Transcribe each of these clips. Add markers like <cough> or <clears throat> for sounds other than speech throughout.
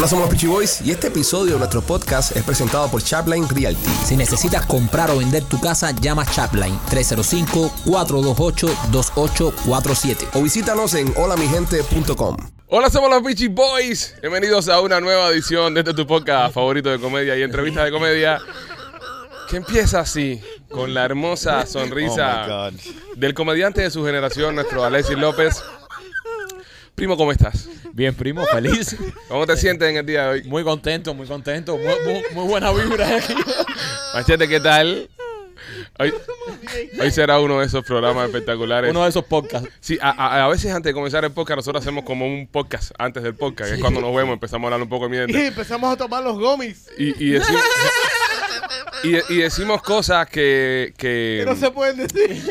Hola, somos los Peachy Boys y este episodio de nuestro podcast es presentado por Chapline Realty. Si necesitas comprar o vender tu casa, llama Chapline 305-428-2847. O visítanos en holamigente.com. Hola, somos los Peachy Boys. Bienvenidos a una nueva edición de este tu podcast favorito de comedia y entrevistas de comedia. Que empieza así, con la hermosa sonrisa Oh, del comediante de su generación, nuestro Alexis López. Primo, ¿cómo estás? Bien, primo, feliz. ¿Cómo te sientes en el día de hoy? Muy contento, muy contento. Muy, muy- muy buena vibra aquí. Machete, ¿qué tal? Hoy, hoy será uno de esos programas espectaculares. Uno de esos podcasts. Sí, a, a- a veces antes de comenzar el podcast, nosotros hacemos como un podcast antes del podcast, que es cuando nos vemos, empezamos a hablar un poco de Y empezamos a tomar los gomis. Y, y, decimos, y, y decimos cosas que, que, Que no se pueden decir.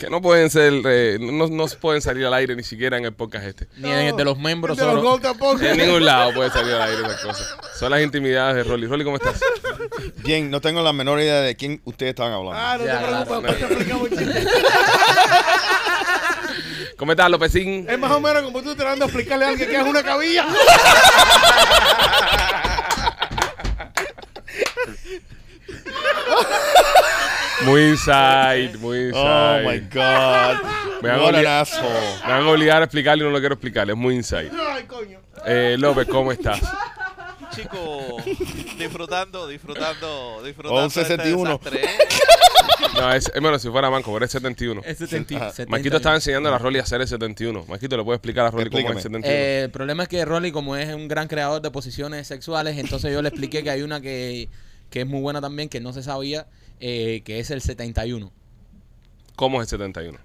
Que no pueden ser, eh, no, no pueden salir al aire ni siquiera en el podcast este. Ni en el de los miembros. De los solo. gold tampoco. En ningún lado puede salir al aire esas cosas. Son las intimidades de Rolly. Rolly, ¿cómo estás? Bien, no tengo la menor idea de quién ustedes estaban hablando. Ah, no Ya, te preocupes, claro. te. <laughs> ¿Cómo estás, Lópezín? Es más o menos como tú tratando de explicarle a alguien que es una cabilla. <laughs> Muy inside, muy oh inside. my God. Me hago What an asshole. Me van a obligar a explicarle y no lo quiero explicar. Es muy inside. Ay, coño. Eh, López, ¿cómo estás? Chico, disfrutando, disfrutando, disfrutando. Oh, un de este 61. desastre, ¿eh? No, es, es bueno, si fuera Manco, pero es 71. Es 70, 70. Maquito estaba enseñando a la Rolly a hacer el 71. Maquito, ¿le puede explicar a Rolly cómo es el Explícame. 71? Eh, el problema es que Rolly, como es un gran creador de posiciones sexuales, entonces yo le expliqué que hay una que, que es muy buena también, que no se sabía, eh, que es el 71. ¿Cómo es el 71?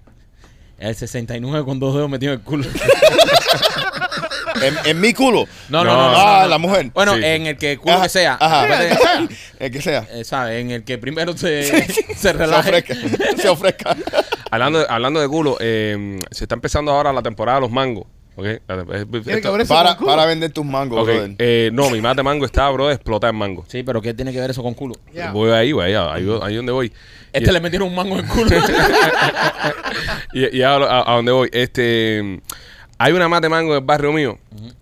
El 69 con dos dedos metido en el culo. <laughs> En, en mi culo. No, No. no, no. no, ah, no. la mujer. Bueno, Sí. en el que el culo Ajá, que sea. Ajá. <laughs> El que sea. eh, ¿sabes? En el que primero se, <laughs> se Se relaje. ofrezca. Se ofrezca. Hablando de, hablando de culo, eh, se está empezando ahora la temporada de los mangos. Eh, Para, vender tus mangos, eh, no, mi mate mango está, bro, de explotar en mango. Sí, pero ¿qué tiene que ver eso con culo? Ya. Voy ahí, güey, ahí, ahí, donde voy. Este Y- le metieron un mango en el culo. <laughs> y, y a, a- a donde voy, este hay una mate mango en el barrio mío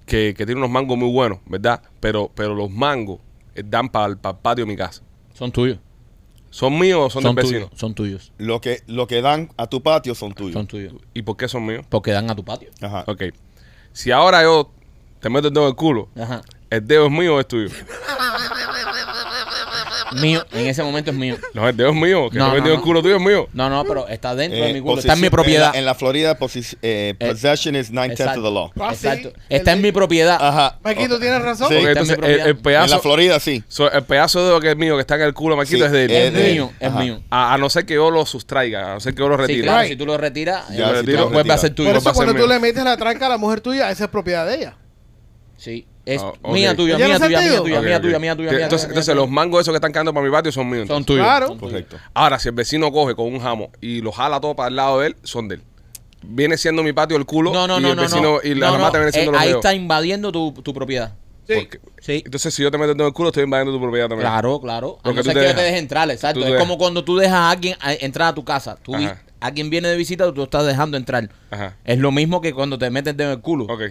que, que tiene unos mangos muy buenos, ¿verdad? Pero, pero los mangos eh, dan para el patio de mi casa. son tuyos. ¿Son míos o son, Son, del vecino? tuyos. Son tuyos. Lo que, lo que dan a tu patio son tuyos. Son tuyos. ¿Y por qué son míos? Porque dan a tu patio. Ajá. Ok. Si ahora yo te meto el dedo en el culo, Ajá. ¿el dedo es mío o es tuyo? <laughs> Mío. En ese momento es mío. No, el dedo es mío. Que No, no, el culo tuyo es mío. No, no, pero está dentro Eh, de mi culo. Está en mi posición- propiedad. En la, en la Florida, posi- eh, Eh, possession is 9 tenths of the law. Ah, sí. Exacto. El Está en de- mi propiedad. Ajá. Maquito, ¿tienes razón? Sí. Está en entonces, el, el En la pedazo, Florida, sí. so, el pedazo de dedo que es mío, que está en el culo, Maquito, Sí, es de él. es Es de- mío, es Ajá. mío. A, a no ser que yo lo sustraiga, a no ser que yo lo Sí, retire. claro, Right. si tú lo retiras, Ya, eh, si tú lo vuelve a retiras. ser tuyo. Por eso a cuando tú le metes la tranca a la mujer tuya, esa es propiedad de ella. Sí. Es Ah, ok. mía tuya, ¿Ya mía lo tuya, mía sentido? tuya, Ok, mía ok. tuya, mía tuya, mía Entonces, tuya, entonces mía los mangos esos que están cayendo para mi patio son míos. tuya. Son entonces. tuyos. Claro. Correcto. Ahora, si el vecino coge con un jamo y lo jala todo para el lado de él, son de él. Viene siendo mi patio el culo No, no, y no, el no. vecino no. y la No, no, mata viene siendo eh, los Ahí está invadiendo tu, tu propiedad. Sí. Porque- Sí. Entonces, si yo te meto el dedo en el culo, estoy invadiendo tu propiedad también. Claro, claro. A no tú ser que yo dejas. te dejes entrar, exacto. Tú Es dejas. como cuando tú dejas a alguien a- entrar a tu casa. Tú vi- Ajá. alguien viene de visita, tú estás dejando entrar. Ajá. Es lo mismo que cuando te metes el dedo en el culo. Ok.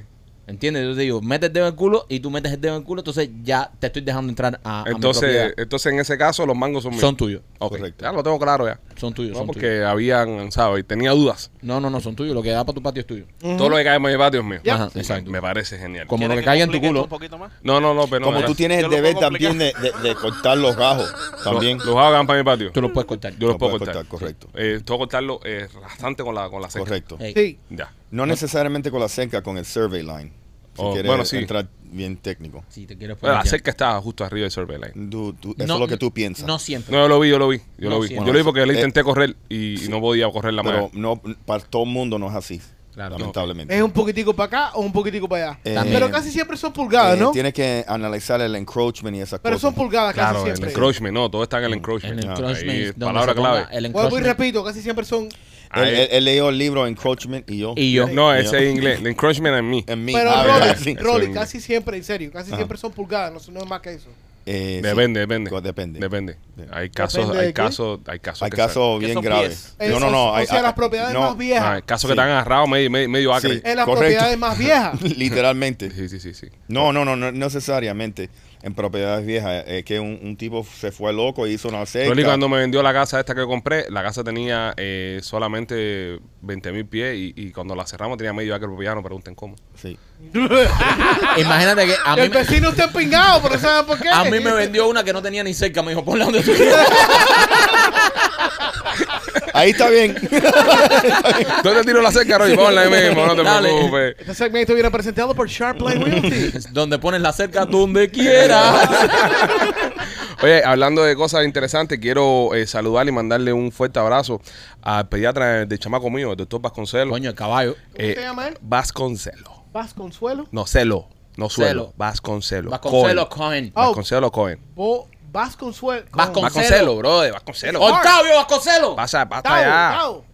¿Entiendes? Yo te digo, metes el dedo en el culo y tú metes el dedo en el culo, entonces ya te estoy dejando entrar a, a mi Entonces, entonces, en ese caso, los mangos son míos. Son tuyos. Correcto. Ya lo tengo claro ya. Son tuyos, No, son porque tuyos. habían, ¿sabes? Tenía dudas. No, no, no, son tuyos. Lo que da para tu patio es tuyo. Todo lo que cae en mi patio es mío. Ajá, exacto. Me parece genial. Como lo ¿Quieres que caiga en tu culo. esto Un poquito más? No, no, no, pero no. Como tú tienes el deber también de, de- de cortar los gajos. También. Los, los hago van para mi patio. Tú lo puedes cortar. Yo los Lo puedo puedes cortar. cortar, correcto. Eh, tengo que cortarlo eh, bastante con la, con la seca. Correcto. Sí. Ya. No necesariamente con la cerca, con el survey line. Si Oh, quieres bueno, sí. entrar bien técnico. Si te quieres Bueno, poner la ya. cerca está justo arriba del survey line. Eso No, es lo que tú piensas. No siempre. No, yo lo vi, yo lo vi. Yo No, lo vi. sí. yo lo vi porque le Eh, intenté correr y, y no podía correr la pero mano. no, para todo el mundo no es así. Claro. lamentablemente. Es un poquitico para acá o un poquitico para allá. Eh. Pero casi siempre son pulgadas, Eh, ¿no? Tienes que analizar el encroachment y esas Pero cosas. son pulgadas casi Claro, el siempre. encroachment, no, todo está en el encroachment. Ah, encroachment, ahí, palabra clave. El Vuelvo y encroachment. repito, casi siempre son. Él, Ahí. él- él leyó el libro Encroachment y yo. Y yo. No, ese es inglés. El encroachment en mí. En mí. Pero Ah, Rolly, casi siempre, en serio, casi Ajá. siempre son pulgadas, no, no es más que eso. Eh, sí. Depende, depende. Depende. Depende. Hay casos, Depende hay casos, hay casos. Hay casos bien graves. Eh, No, no, no. O, hay- sea, hay- las propiedades no, más viejas. hay casos Sí. que te han agarrado medio, medio, medio acre. Sí. En las correcto. propiedades más viejas. <laughs> Literalmente. Sí, sí, sí, sí. No, no, no, no necesariamente en propiedades viejas. Es que un, un tipo se fue loco y hizo una cerca. Rolly cuando me vendió la casa esta que compré, la casa tenía eh, solamente 20 mil pies y, y cuando la cerramos tenía medio acre propiedad, no pregunten cómo. Sí. <laughs> Imagínate que a mí, el me- vecino está empingado, pero ¿sabes por qué? a mí me vendió una que no tenía ni cerca. Me dijo, ponla donde tú quieras. <laughs> Ahí está bien. <laughs> ¿Dónde tiro la cerca, Rolly? Ponla ahí mismo, no te Dale. preocupes. Este segmento viene presentado por Sharpline Realty. <laughs> donde pones la cerca donde quieras. <laughs> Oye, hablando de cosas interesantes, quiero eh, saludar y mandarle un fuerte abrazo al pediatra del chamaco mío, el doctor Vasconcelos. Coño, el caballo. ¿Cómo Eh, se llama él? Vasconcelo. Paz Consuelo. No, celo. No suelo. Celo. Vasconcelo. Vasconcelos Cohen. Cohen. Oh. Vasconcelo Cohen. Bo Vasconsuelo. Vascon- Vasconcelo, brother. Vasconcelo. Octavio Vasconcelos. Pasa, pasa Tao, allá. Tao.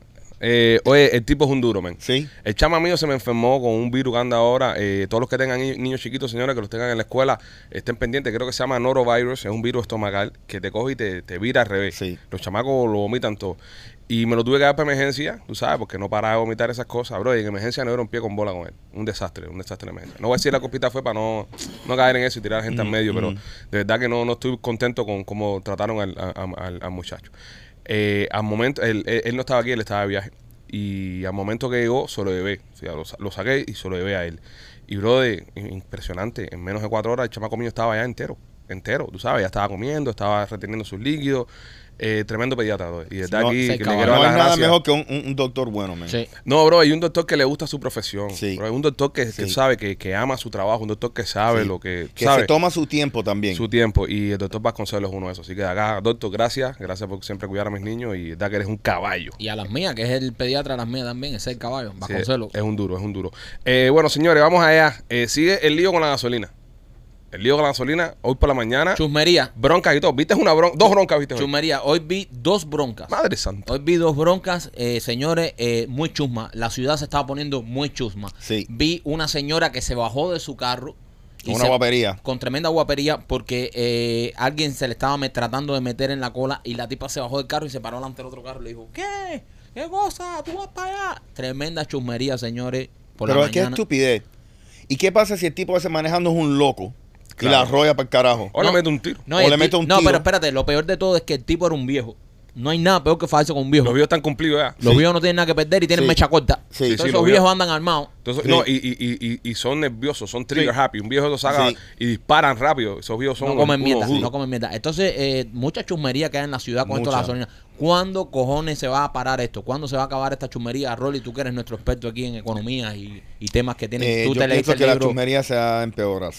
Eh, oye, el tipo es un duro, man. Sí. El chama mío se me enfermó con un virus que anda ahora. Eh, todos los que tengan ni- niños chiquitos, señores, que los tengan en la escuela, estén pendientes. Creo que se llama norovirus. Es un virus estomacal que te coge y te, te vira al revés. Sí. Los chamacos lo vomitan todo. Y me lo tuve que dar para emergencia, tú sabes, porque no paraba de vomitar esas cosas, bro. Y en emergencia no era un pie con bola con él. Un desastre, un desastre de emergencia. No voy a decir la copita fue para no, no caer en eso y tirar a la gente al medio, pero de verdad que no, no estoy contento con cómo trataron al, al- al muchacho. Eh, al momento, él, él- él no estaba aquí, él estaba de viaje. Y al momento que llegó, se lo llevé. O sea, lo saqué y se lo llevé a él. Y, bro, de, impresionante. En menos de cuatro horas, el chamaco mío estaba ya entero. Entero, tú sabes, ya estaba comiendo, estaba reteniendo sus líquidos. Eh, tremendo pediatra, bro. Y de verdad No, aquí se que le acabó. quiero No dar hay las nada gracias. mejor que un, un- un doctor bueno, man. Sí. No, bro, hay un doctor que le gusta su profesión. Sí. Bro, hay un doctor que, que Sí. sabe, que, que ama su trabajo, un doctor que sabe Sí. lo que, Que sabe se toma su tiempo también. su tiempo. Y el doctor Vasconcelos es uno de esos. Así que acá, doctor, gracias. Gracias por siempre cuidar a mis niños y da que eres un caballo. Y a las mías, que es el pediatra de las mías también, ese es el caballo. Sí, Vasconcelos. es un duro, es un duro. Eh, bueno, señores, vamos allá. Eh, sigue el lío con la gasolina. El lío con la gasolina, hoy por la mañana. Chusmería. Broncas y todo. ¿Viste una bronca? Dos broncas, ¿viste? hoy? Chusmería. Hoy vi dos broncas. Madre santa. Hoy vi dos broncas, eh, señores, eh, muy chusma. La ciudad se estaba poniendo muy chusma. Sí. Vi una señora que se bajó de su carro. Con una se- guapería. Con tremenda guapería porque eh, alguien se le estaba me- tratando de meter en la cola y la tipa se bajó del carro y se paró delante del otro carro y le dijo, ¿qué? ¿Qué cosa? ¿Tú vas para allá? Tremenda chusmería, señores. Por Pero la es que mañana. estupidez. ¿Y qué pasa si el tipo ese manejando es un loco y la arrolla para el carajo? O le No. mete un tiro. No, o le mete un no tiro. pero espérate, lo peor de todo es que el tipo era un viejo. No hay nada peor que fallarse con un viejo. Los viejos están cumplidos ya. Los Sí. viejos no tienen nada que perder y tienen Sí. mecha corta. Sí. Entonces Sí, esos los viejos viejos. andan armados. Entonces, Sí. no, y, y, y, y son nerviosos, son trigger Sí. happy. Un viejo lo saca Sí. y disparan rápido. Esos viejos son No comen mierda, no comen mierda. Entonces, eh, mucha chusmería que hay en la ciudad con esto de la Mucha. gasolina. ¿Cuándo cojones se va a parar esto? ¿Cuándo se va a acabar esta chusmería? Rolly, tú que eres nuestro experto aquí en economía y, y temas que tienes. Eh, tú yo te pienso que la libro chusmería se va a empeorar.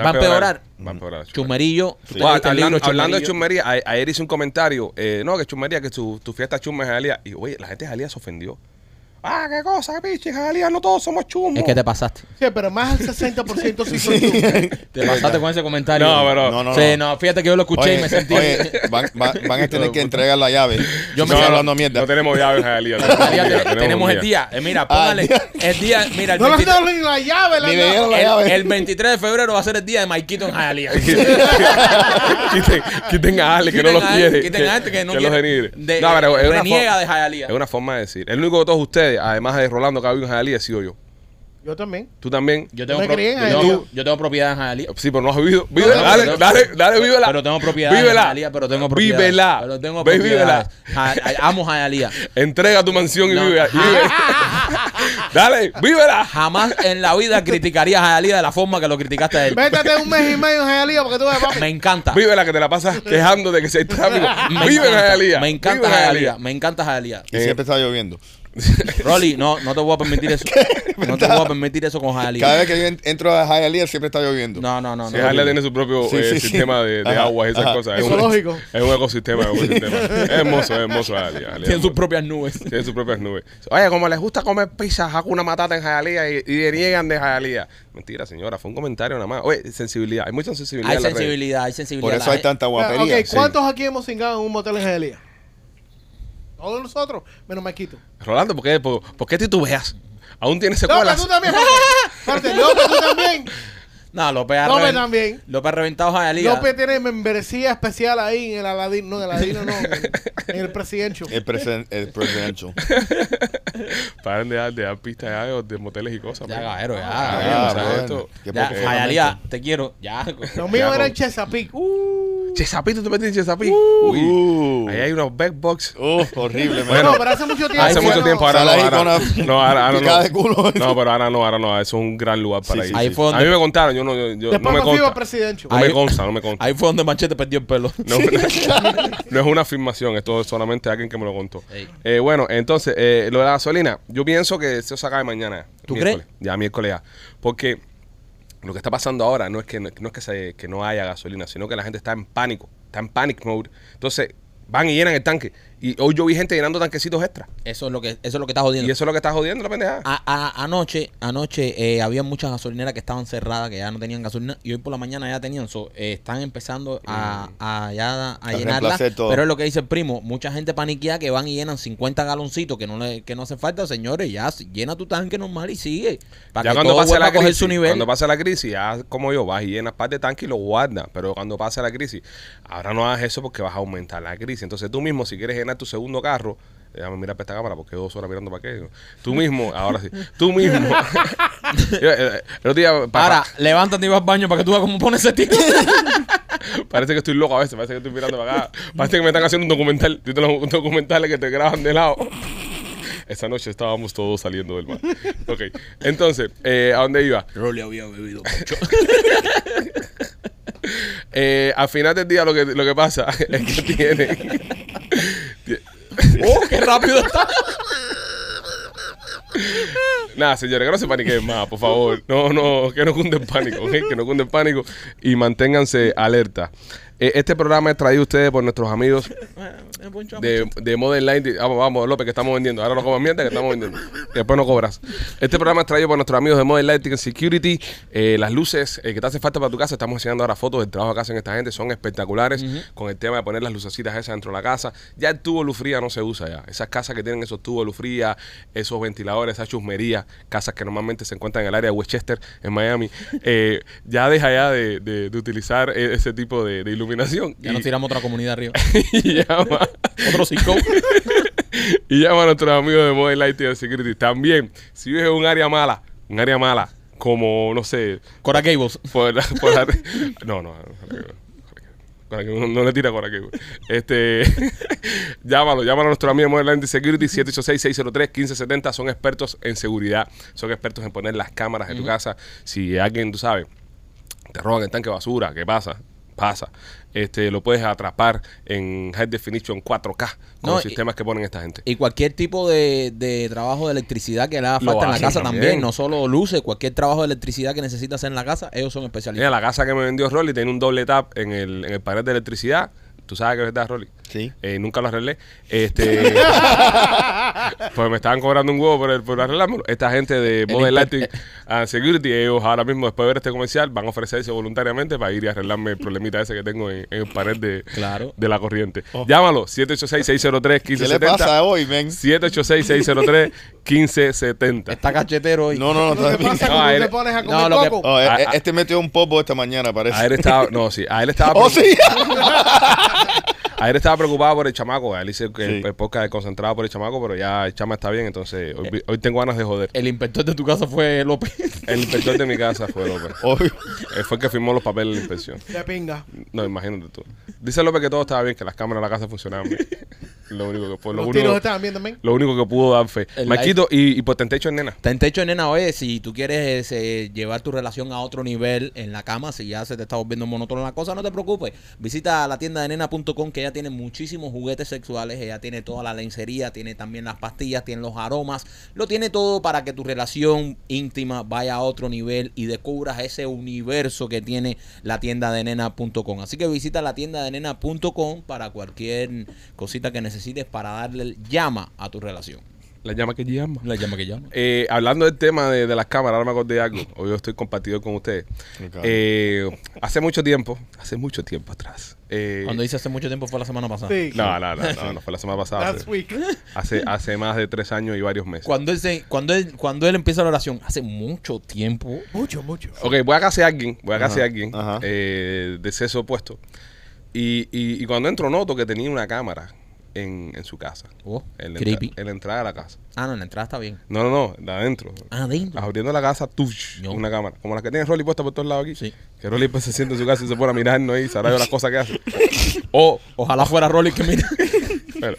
¿Va a empeorar? Va a empeorar. Sí. el hablando, libro hablando de Chusmerillo. chusmería, a- ayer hice un comentario, eh, no, que chusmería, que tu, tu fiesta chusma es Jalía. Y oye, la gente de Jalía se ofendió. Ah, qué cosa, pichi, Jalía, no todos somos chumos. Es que te pasaste. Sí, pero más del 60% sí soy <laughs> tú. Te pasaste con ese comentario. No, pero- No, no, Sí, no. no, fíjate que yo lo escuché Oye, y me sentí. oye, van, van- van a tener que <laughs> entregar la llave. Yo me- No, hablando mierda. No tenemos llaves en Jalía. Jalía, <laughs> te- tenemos el día. Eh, mira, Ah, póngale. el día. El día, mira, el, No le 23 has dado ni la llave, la llave. la el- llave. el 23 de febrero va a ser el día de Maikito en Jalía. quiten, quiten a Ale que no los quiere. quiten a este que no quiere. no, pero es una, reniega forma, de Hialeah. es una forma de decir. El único de todos ustedes, además de Rolando que ha vivido en Jalía, he sido yo. Yo también. Tú también. Yo tengo, me pro- crié en yo, tengo, Hialeah. yo tengo propiedad en Hialeah. Sí, pero no has vivido. Vívela, no, dale, dale, dale, vívela. Pero tengo propiedad en Vívela. Hialeah, pero tengo propiedad. Vívela. Pero tengo Ve, propiedades. Ja- amo Hialeah. Entrega tu mansión y No. vive. vive. dale, vívela. Jamás en la vida criticaría a Hialeah de la forma que lo criticaste a él. Métete un mes y medio en Jalía porque tú ves, papi. Me encanta. Vívela que te la pasas quejando de que si hay tráfico. Me Vive en encanta, Jalía. Me encanta Vive en Hialeah. Me encanta Hialeah. Y siempre está lloviendo. <laughs> Rolly, no, no te voy a permitir eso. <laughs> No te voy a permitir eso con Cada Hialeah. vez que yo en- entro a Hialeah siempre está lloviendo. No, no, no. Si no. Jalía tiene su propio Sí, eh, sí, sí. sistema de, de Ajá, agua y esas ajá. cosas. Es. Es un ecosistema, es un <laughs> ecosistema. Es hermoso, es hermoso es Tiene sus propias nubes. Tiene sus propias nubes. Oye, como les gusta comer pizza, hago una matata en Jalía y, y de Jalía. Mentira, señora, fue un comentario nada más. Oye, sensibilidad. Hay mucha sensibilidad Hay en sensibilidad, hay sensibilidad. Por eso hay tanta Ah, guapería. ok, ¿cuántos aquí hemos cingado en un motel en Jalía? Todos nosotros, menos Maquito. Rolando, ¿por qué, por, por qué titubeas? Aún tienes secuelas. tú también. Tú también. <laughs> No, López ha, López también. López ha reventado a. López tiene membresía especial ahí en el Aladino. No, en el Aladino no. En, el Presidential. El, presen- el presidential. <laughs> Paren de dar, de dar pistas ya de, de moteles y cosas. Ya, man. ya. Ah, ya, o sea, bueno. esto- Qué ya, poco Jayalía, te quiero. Ya. Lo mío Ya, era en con- Chesapeake. Uh, Chesapito, te metiste en Chesapeake. Uy. Uh, Ahí hay unos backbox. uh, horrible. <laughs> Bueno, no, pero hace mucho tiempo. Hace mucho no- tiempo, ahora no, ahora, no, ahora, no. de culo. <laughs> No, pero ahora no, ahora no. Eso es un gran lugar para Sí, ir. sí, Ahí sí. fue donde, A mí me contaron, yo no, yo, yo- Después no me consta. Presidential. No Ahí- me consta, no me consta. ahí fue donde Machete perdió el pelo. No, <laughs> no es una afirmación, esto es solamente alguien que me lo contó. Eh, bueno, entonces, eh, lo de la gasolina, yo pienso que eso se acaba mañana. ¿Tú miércoles. crees? Ya, miércoles ya. Porque lo que está pasando ahora no es que no, es que, se- que no haya gasolina, sino que la gente está en pánico, está en panic mode. Entonces, van y llenan el tanque. Y hoy yo vi gente llenando tanquecitos extra. Eso es lo que, eso es lo que está jodiendo. Y eso es lo que está jodiendo la pendeja. A- a- anoche, anoche eh, había muchas gasolineras que estaban cerradas, que ya no tenían gasolina, y hoy por la mañana ya tenían. So, eh, están empezando a, a, ya a llenarla. Pero es lo que dice el primo, mucha gente paniquea que van y llenan 50 galoncitos que no le, que no hace falta, señores, ya llena tu tanque normal y sigue. Para ya que cuando todo pase la a coger crisis, su nivel. cuando pase la crisis, ya como yo, vas y llenas par de tanque y lo guardas. Pero cuando pase la crisis, ahora no hagas eso porque vas a aumentar la crisis. Entonces tú mismo, si quieres llenar tu segundo carro, déjame mirar para esta cámara porque dos horas mirando para qué. Tú mismo, ahora sí, tú mismo. <laughs> <laughs> Eh, el día, Ahora, levántate y vas al baño para que tú veas cómo pones ese tío. <laughs> parece que estoy loco a veces, parece que estoy mirando para acá. Parece que me están haciendo un documental, los documentales que te graban de lado. Esa noche estábamos todos saliendo del mar. Ok, entonces, eh, ¿a dónde iba? Rolly había bebido mucho. Eh, al final del día lo que, lo que pasa es que tiene... ¡Oh, qué rápido está! Nada, señores, que no se paniquen más, por favor. No, no, que no cunden pánico, ¿ok? Que no cunden pánico y manténganse alerta. Eh, este programa es traído a ustedes por nuestros amigos <laughs> de, de Modern Light. Vamos, vamos, López, que estamos vendiendo. Ahora no comas mierda que estamos vendiendo. Después no cobras. Este programa es traído por nuestros amigos de Modern Lighting Security. Eh, las luces eh, que te hace falta para tu casa, estamos enseñando ahora fotos del trabajo que hacen esta gente. Son espectaculares con el tema de poner las lucecitas esas dentro de la casa. Ya el tubo luz fría no se usa ya. Esas casas que tienen esos tubos luz fría, esos ventiladores, esa chusmería, casas que normalmente se encuentran en el área de Westchester, en Miami, eh, ya deja ya de, de- de utilizar ese tipo de, de iluminación. Ya Y- nos tiramos otra comunidad arriba. <laughs> y llama, Otro cinco. <laughs> y llama a nuestros amigos de Lighting and Security. También, si vives en un área mala, un área mala, como, no sé, Cora Gables. por, por la- no, no, Cora Cable, no, no le tira a Cora. Este, <laughs> llámalo, llámalo a nuestro amigo de Mobile Lighting Security 786-603-1570. Son expertos en seguridad, son expertos en poner las cámaras en tu casa. Si alguien, tú sabes, te roban el tanque de basura, ¿qué pasa? Pasa. Este, lo puedes atrapar en High Definition 4K con No, los y- sistemas que ponen esta gente. Y cualquier tipo de, de trabajo de electricidad que le haga falta en la casa también. también. No solo luces, cualquier trabajo de electricidad que necesitas hacer en la casa, ellos son Mira, especialistas. la casa que me vendió Rolly tiene un doble tap en el, en el panel de electricidad. Tú sabes que es verdad, Rolly. Sí. Eh, nunca lo arreglé. Este, <laughs> pues me estaban cobrando un huevo por, el, por arreglármelo. Esta gente de inter- Lighting and Security, ellos ahora mismo, después de ver este comercial, van a ofrecerse voluntariamente para ir y arreglarme el problemita ese que tengo en, en el panel de, Claro. de la corriente. Llámalo, ¿Qué le 786-603-1570. pasa hoy, men? 786-603-1570. Está cachetero hoy. No, no, no. Bien. pasa No, cuando a te pones a no, comer lo que- coco. Oh, Ah, eh, ah. este metió un popo esta mañana, parece. A él estaba, no, sí, a él estaba, <laughs> Oh, sí. <laughs> <laughs> a él estaba preocupado por el chamaco. A él dice que Sí. el, el podcast es concentrado por el chamaco, pero ya el chama está bien, entonces hoy, hoy tengo ganas de joder. El inspector de tu casa fue López. El inspector de mi casa fue López. <laughs> Obvio. Él fue el que firmó los papeles de la inspección. De pinga. No, imagínate tú. Dice López que todo estaba bien, que las cámaras de la casa funcionaban bien. <laughs> Lo único que, fue- lo Los único, tiros estaban bien también. lo único que pudo dar fe. El Maquito y, y Potentecho en nena. Está en techo, nena, oye, si tú quieres eh, llevar tu relación a otro nivel en la cama, si ya se te está volviendo monótona la cosa, no te preocupes. Visita la tienda de nena.com que ella tiene muchísimos juguetes sexuales, ella tiene toda la lencería, tiene también las pastillas, tiene los aromas, lo tiene todo para que tu relación íntima vaya a otro nivel y descubras ese universo que tiene la tienda de nena.com. Así que visita la tienda de nena.com para cualquier cosita que necesites para darle llama a tu relación. La llama que llama. La llama que llama. Eh, hablando del tema de, de las cámaras, ahora me acordé de algo. Hoy yo estoy compartido con ustedes. Eh, hace mucho tiempo, hace mucho tiempo atrás. eh, Cuando dice hace mucho tiempo fue la semana pasada. Sí. no, no, no, no, no, fue la semana pasada. Last Hace, week. <laughs> hace, hace más de tres años y varios meses. Cuando él, se, cuando, él, cuando él empieza la oración, hace mucho tiempo. Mucho, mucho. Ok, voy a casa de alguien, voy a de Ajá, alguien eh, de sexo opuesto. Y, y, y cuando entro noto que tenía una cámara en, en su casa. Oh, En la, creepy. entra- en la entrada de la casa. Ah, no, en la entrada está bien. No, no, no, de adentro. Ah, adentro. Abriendo la casa, tush, No. una cámara. Como la que tiene Rolly puesta por todos lados aquí. Sí. Que Rolly pues, se siente en su casa y se pone a mirarnos ahí, sabrá yo las cosas que hace. <laughs> O, Ojalá fuera Rolly que mira. bueno.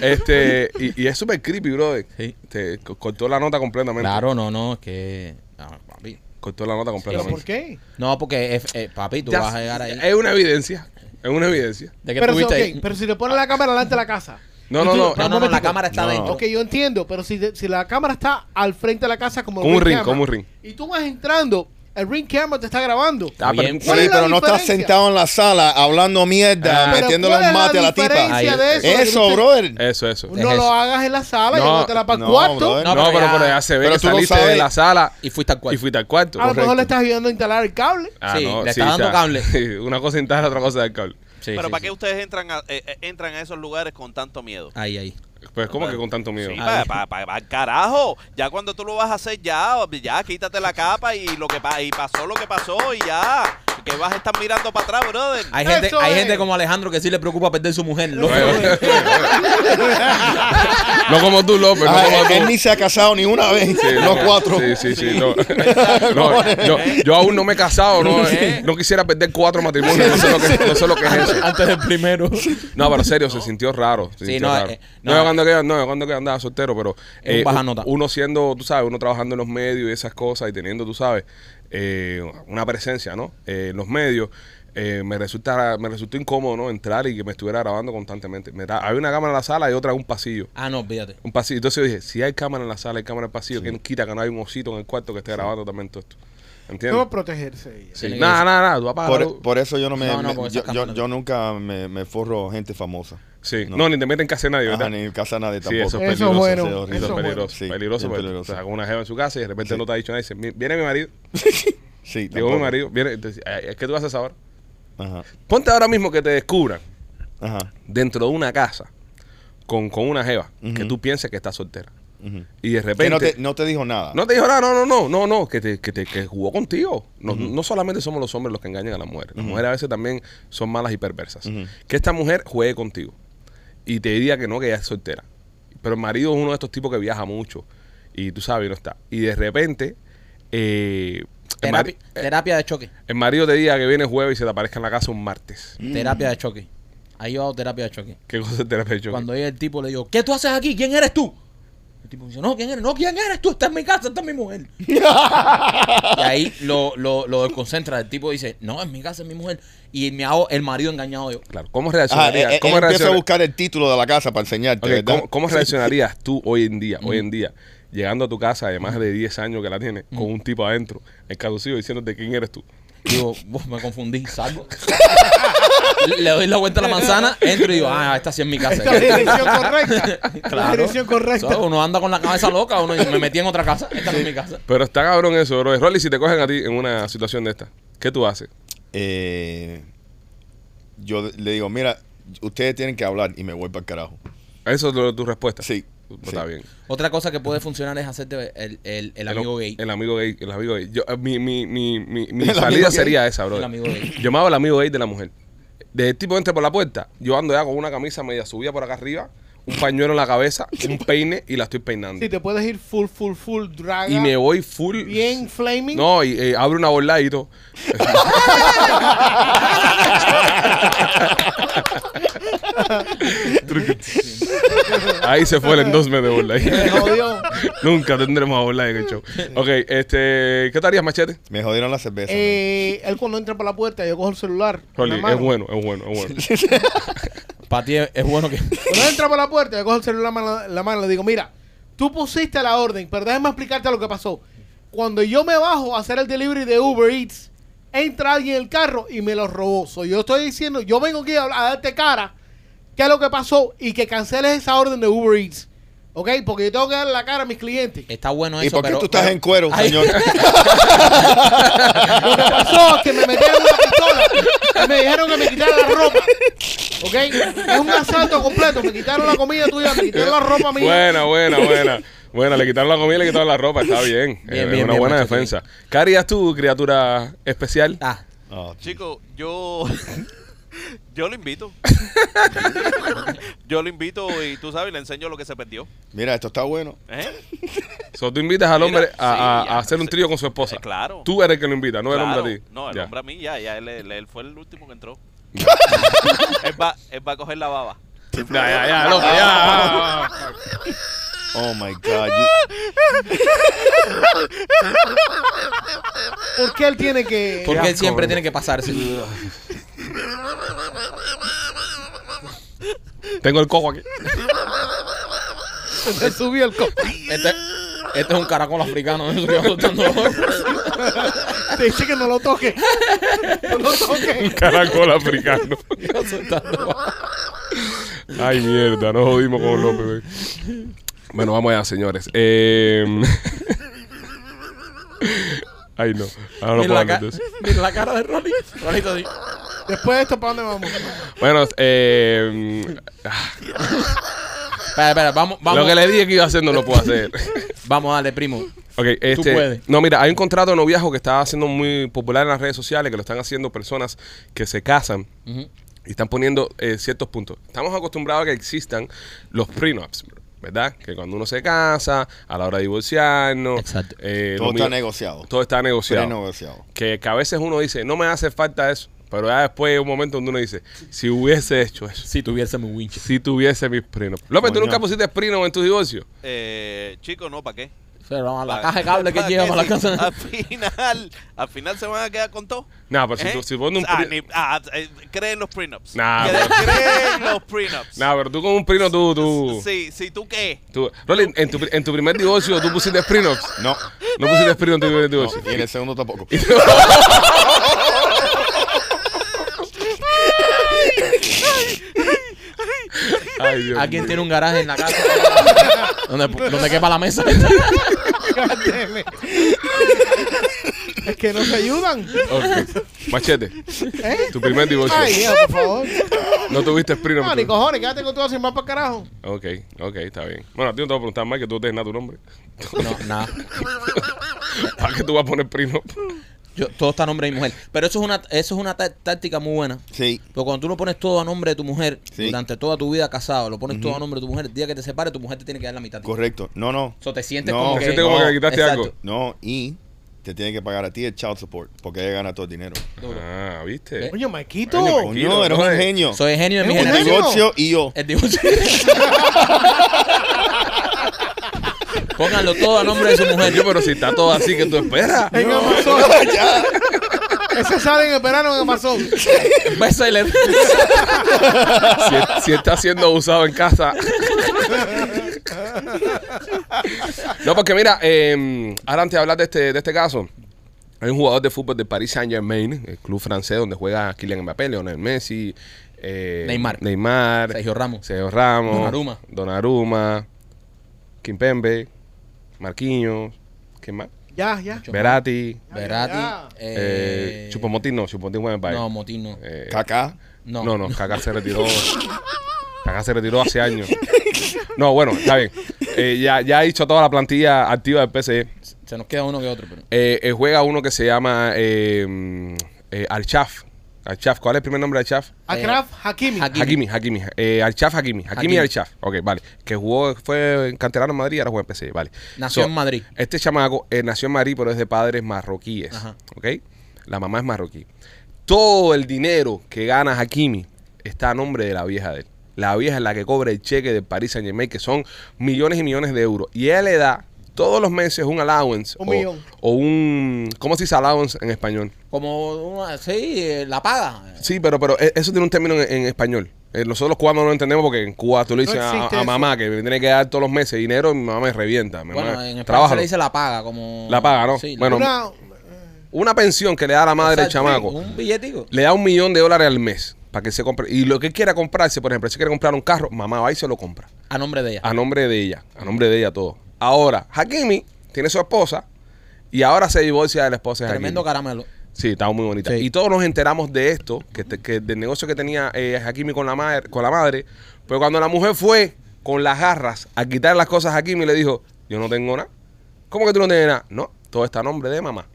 este, y, y es súper creepy, brother. Sí. Te co- cortó la nota completamente. claro, no, no, es que. ah, papi. Cortó la nota ¿Pero completamente. por qué? No, porque, es- eh, papi, tú Ya- vas a llegar ahí. Es una evidencia. Es una evidencia. ¿De qué Pero, si, tuviste ok, ahí? pero si le pones la cámara delante de la casa. No, no, no. No, no, no, la cámara está No. adentro. Ok, yo entiendo, pero si, de- si la cámara está al frente de la casa como Como un ring, como un ring. Y tú vas entrando, el ring camera te está grabando. Ah, pero- bien. pero- ¿Cuál es la pero no estás sentado en la sala hablando mierda, Ah. Metiéndole ¿cuál un mate a la tipa. eso? Brother. Eso, eso. No Es lo eso. hagas en la sala, No, llévatela para el no, cuarto. brother. No, No, pero pero, ya- se ve pero que tú saliste de la sala Y fuiste al cuarto. y fuiste al cuarto. A lo mejor le estás ayudando a instalar el cable. Ah, Sí, no, le está dando cable. <laughs> Una cosa interna, otra cosa del cable. Sí, Pero sí, ¿para sí. qué ustedes entran a, eh, eh, entran a esos lugares con tanto miedo? Ahí, ahí. Pues, ¿cómo que con tanto miedo? Sí, Ahí. para, para, para, carajo. Ya cuando tú lo vas a hacer, ya, ya, quítate la capa y lo que pa- y pasó lo que pasó y ya. Que vas a estar mirando para atrás, brother. Hay gente, Eso hay es. gente como Alejandro que sí le preocupa perder su mujer. loco. <laughs> no como tú, López. No Ah, como él, tú. él ni se ha casado ni una vez. Sí, los no, cuatro. Sí, sí, sí. No, <laughs> No, yo, yo aún no me he casado. No, no quisiera perder cuatro matrimonios. No sé lo que, no sé lo que es eso. <laughs> Antes del primero. No, pero serio, se sintió raro. se Sí, sintió no, raro. eh, no, no, yo cuando que, no, cuando que andaba soltero, pero un eh, baja nota. uno siendo, tú sabes, uno trabajando en los medios y esas cosas y teniendo, tú sabes, eh, una presencia, ¿no? Eh, en los medios, eh, me resulta me resultó incómodo, ¿no? Entrar y que me estuviera grabando constantemente. Me da- había una cámara en la sala y otra en un pasillo. Ah, no, olvídate. Un pasillo. Entonces yo dije, si hay cámara en la sala, hay cámara en el pasillo, ¿quién quita que no hay un osito en el cuarto que esté grabando también todo esto? ¿Entiendes? ¿Cómo protegerse ella? Sí. Nada, nada, nada. Por, por eso yo no me. No, no, me- porque yo, yo, yo nunca me, me forro gente famosa. Sí. no. No, ni te meten en casa de nadie, ¿verdad? Ajá, ni en casa de nadie Sí, tampoco. eso es Eso es peligroso. bueno, eso es peligroso. Sí, peligroso peligroso. te sacas una jeva en su casa y de repente Sí. no te ha dicho nada dice, "Mi- viene mi marido. <laughs> Sí, Digo, tampoco. mi marido, viene. Entonces, "Ay, ¿qué tú haces ahora? Ajá, Ponte ahora mismo que te descubran ajá. dentro de una casa con, con una jeva que tú pienses que está soltera. Y de Que repente... no te, no te dijo nada. No te dijo nada, no, no, no, no, no, que, te, que, te, que jugó contigo. No, no solamente somos los hombres los que engañan a las mujeres. Las mujeres a veces también son malas y perversas. Que esta mujer juegue contigo y te diga que no, que ella es soltera. Pero el marido es uno de estos tipos que viaja mucho y tú sabes, y no está. Y de repente, eh, Terapia, eh, terapia de choque. el marido te diga que viene jueves y se te aparezca en la casa un martes. Terapia de choque. Ahí yo hago terapia de choque. ¿Qué cosa es terapia de choque? Cuando llega el tipo, le digo, ¿qué tú haces aquí? ¿Quién eres tú? El tipo dice, no, ¿quién eres? No, ¿quién eres tú? Está en mi casa, está mi mujer. <laughs> y ahí lo, lo, lo desconcentra. El tipo dice, no, en mi casa es mi mujer. Y me hago el marido engañado yo. Claro, ¿cómo Ajá, reaccionarías? eh, eh, ¿Cómo, empieza a reacciona- buscar el título de la casa para enseñarte. ¿cómo, cómo reaccionarías tú hoy en día, hoy en día, llegando a tu casa de más de 10 años que la tienes, con un tipo adentro, encaducido, diciéndote quién eres tú? Digo, "Uf, me confundí, salgo. <laughs> le doy la vuelta a la manzana, entro y digo, ah, esta sí es mi casa. Esta es la dirección correcta. <laughs> La Claro. dirección correcta. So, uno anda con la cabeza loca, uno dice, me metí en otra casa, esta no es mi casa. Pero está cabrón eso, bro. Rolly, si te cogen a ti en una situación de esta, ¿qué tú haces? Eh, yo le digo, mira, ustedes tienen que hablar y me voy para el carajo. Eso es lo- tu respuesta. Sí. Pues sí. Está bien. Otra cosa que puede funcionar es hacerte el, el, el amigo gay. El amigo gay. El amigo gay. Yo, eh, mi mi, mi, mi, <laughs> El salida sería esa, bro. El amigo gay. Yo me hago el amigo gay de la mujer. Desde el tipo entre por la puerta, yo ando ya con una camisa media subida por acá arriba, un pañuelo en la cabeza, <laughs> un peine y la estoy peinando. Sí, te puedes ir full, full, full, draga. y me voy full. Bien flaming. No, y eh, abro una bola y todo. <laughs> Ahí se fue el endorsement de jodió. <laughs> Nunca tendremos a bola en el show. Ok, este, ¿qué te harías, Machete? Me jodieron la cerveza. Eh, él cuando entra por la puerta, yo cojo el celular. Rolly, es bueno, es bueno, es bueno. Para ti es, bueno que... <laughs> Cuando entra por la puerta, yo cojo el celular en la mano, y le digo, mira, tú pusiste la orden, pero déjame explicarte lo que pasó. Cuando yo me bajo a hacer el delivery de Uber Eats, entra alguien en el carro y me lo robó. So, yo estoy diciendo, yo vengo aquí a darte cara qué es lo que pasó y que canceles esa orden de Uber Eats. ¿Ok? Porque yo tengo que darle la cara a mis clientes. Está bueno ¿Y eso, por qué pero... tú estás pero- en cuero, Ay. señor? <laughs> Lo que pasó es que me metieron una pistola y me dijeron que me quitara la ropa. ¿Ok? Es un asalto completo. Me quitaron la comida tuya, me quitaron la ropa mía. Buena, buena, buena. Buena, le quitaron la comida y le quitaron la ropa. Está bien. Bien, Eh, bien, una bien, buena macho, defensa. ¿Qué harías tú, criatura especial? Ah, Oh, Chico, yo. <laughs> yo lo invito. yo lo invito y tú sabes, le enseño lo que se perdió. Mira, esto está bueno. ¿Eh? So, tú invitas al Mira, hombre a, a- sí, a ya, hacer un sí. trío con su esposa. Eh, claro. Tú eres el que lo invita, no el Claro. hombre a ti. No, el Ya. hombre a mí ya, ya él, él- él fue el último que entró. <laughs> él, va, él va a coger la baba. Ya, ya, ya, loco, ya. Oh my God. you- ¿Por qué él tiene que.? porque él siempre tiene que pasarse. <laughs> Tengo el cojo aquí. <laughs> Se subió el copo. Este, este es un caracol africano. Eso que soltando. Te dice que no lo toque. No lo toque. Caracol africano. Soltando. Ay, mierda, nos jodimos con López. Bueno, vamos allá, señores. Eh... <laughs> Ay, no. Ahora no puedo la, ca- la cara de Rolly. Rolito así. Después de esto, ¿para dónde vamos? Bueno, eh... Espera, espera, vamos, vamos. Lo que le dije que iba a hacer no lo puedo hacer. <laughs> Vamos, dale, primo. Ok, este, puedes. No, mira, hay un contrato de noviazgo que está siendo muy popular en las redes sociales, que lo están haciendo personas que se casan Ujú. y están poniendo eh, ciertos puntos. Estamos acostumbrados a que existan los prenups, ¿verdad? Que cuando uno se casa, a la hora de divorciarnos, Exacto. eh, Todo lo está mío- negociado. todo está negociado. Pre-negociado. Que, que a veces uno dice, no me hace falta eso, pero ya después hay un momento donde uno dice, si hubiese hecho eso, Si tuviese mi winch. si tuviese mis prenups. López, ¿tú Coño. nunca pusiste prenup en tu divorcio? Eh, chico, no, ¿para qué? Pero a la Pa- caja de cable que <laughs> ¿pa' lleva qué? para la casa. Al final, al final se van a quedar con todo. No, pero si ¿Eh? tú si pones un Ah, ni- ah, eh, creen los prenups. Nah, Que- pero- creen los prenups. No, pero tú con un prenup, tú, tú, Sí, sí, ¿tú qué? tú- Rolly, en tu, en tu primer divorcio, ¿tú pusiste prenups? No, No pusiste prenup en tu primer no, divorcio. y en el segundo tampoco. <laughs> <laughs> Ay, Dios Alguien tiene un garaje en la casa <laughs> donde, donde quepa la mesa. Cállate. Es que no se ayudan. Ok. Machete, ¿Eh? tu primer divorcio. Ay, Dios, por favor. No tuviste prenup. No, ni cojones, quédate con todo sin más para carajo. Ok, ok, está bien. Bueno, a ti no te voy a preguntar más que tú tienes nada tu nombre. No, nada. <laughs> ¿Para qué tú vas a poner prenup? Yo, todo está a nombre de mi mujer. Pero eso es una, eso es una tá- táctica muy buena. Sí, Porque cuando tú lo pones todo a nombre de tu mujer, Sí. durante toda tu vida casado, lo pones todo a nombre de tu mujer, el día que te separes, tu mujer te tiene que dar la mitad. correcto. No, no. So, te sientes No, como te que... sientes como no, que le quitaste exacto. algo. No, y te tiene que pagar a ti el child support porque ella gana todo el dinero. Ah, ¿viste? Oye, Maquito. Coño, Coño, eres un eh. genio. Soy el genio de mi un El generación. divorcio y yo. El divorcio. <laughs> Pónganlo todo a nombre de su mujer. Yo, pero si está todo así, que tú esperas? En Amazon. Ese sale en el verano en Amazon. Bestseller. Si, si está siendo abusado en casa. No, porque mira, eh, ahora antes de hablar de este, de este caso, hay un jugador de fútbol de Paris Saint Germain, el club francés donde juega Kylian Mbappé, Lionel Messi, eh, Neymar. Neymar, Sergio Ramos. Sergio Ramos, Donnarumma. Donnarumma, Kimpembe, Marquinhos, ¿qué más? Ya, ya. Verati, Verati. Eh, Eh, Chupomotín no, Chupomotín juega en Bayern. No, Motín no. Eh, Kaká. No. no, no, Kaká se retiró. <laughs> Kaká se retiró hace años. No, bueno, está bien. Eh, ya, ya ha dicho toda la plantilla activa del PSE. Se nos queda uno que otro. Pero... Eh, eh, juega uno que se llama eh, mm, eh. Alchaf, ¿cuál es el primer nombre de Alchaf? Akraf Hakimi. Hakimi. Hakimi, Hakimi. Eh, Alchaf Hakimi. Hakimi Hakimi. Alchaf. Ok, vale. Que jugó, fue en canterano en Madrid y ahora juega en PSE. Vale. Nació en Madrid. Este chamaco eh, nació en Madrid, pero es de padres marroquíes. Ajá. ¿Ok? La mamá es marroquí. Todo el dinero que gana Hakimi está a nombre de la vieja de él. La vieja es la que cobra el cheque de Paris Saint Germain, que son millones y millones de euros. Y él le da todos los meses un allowance. Un o, millón. o un. ¿Cómo se dice allowance en español? Como una, sí, eh, la paga. Sí, pero, pero e- eso tiene un término en, en español. Eh, nosotros los cubanos no lo entendemos porque en Cuba tú le No dices a- a, mamá que me tiene que dar todos los meses dinero y mi mamá me revienta. Mi Bueno, mamá, en "Trabájalo". se le dice la paga, como... La paga, ¿no? Sí, Bueno, Una, Una pensión que le da la madre al Exacto, chamaco. Un billetico. Le da un millón de dólares al mes. para que se compre. Y lo que él quiera comprarse, por ejemplo, si quiere comprar un carro, mamá va y se lo compra. A nombre de ella. A nombre de ella, a nombre de ella todo. Ahora, Hakimi tiene su esposa y ahora se divorcia de la esposa de Tremendo Hakimi. caramelo. Sí, estaba muy bonita. Sí. Y todos nos enteramos de esto, que, te- que del negocio que tenía eh, Hakimi con la, madre, con la madre. Pero cuando la mujer fue con las garras a quitar las cosas a Hakimi, le dijo, yo no tengo nada. ¿Cómo que tú no tienes nada? No, todo está a nombre de mamá.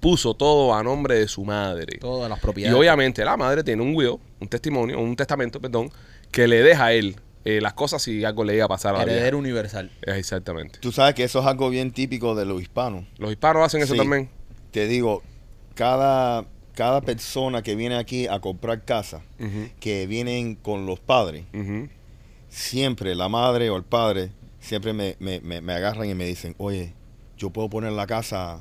Puso todo a nombre de su madre. Todas las Y propiedades. obviamente la madre tiene un will, un testimonio, un testamento, perdón, que le deja a él eh, las cosas si algo le iba a pasar a la Heredero vieja. universal. Eh, Exactamente. Tú sabes que eso es algo bien típico de los hispanos. Los hispanos hacen eso Sí. también. Te digo, cada, cada persona que viene aquí a comprar casa, Ujú, que vienen con los padres, ujú. siempre la madre o el padre, siempre me, me- me- me agarran y me dicen, oye, yo puedo poner la casa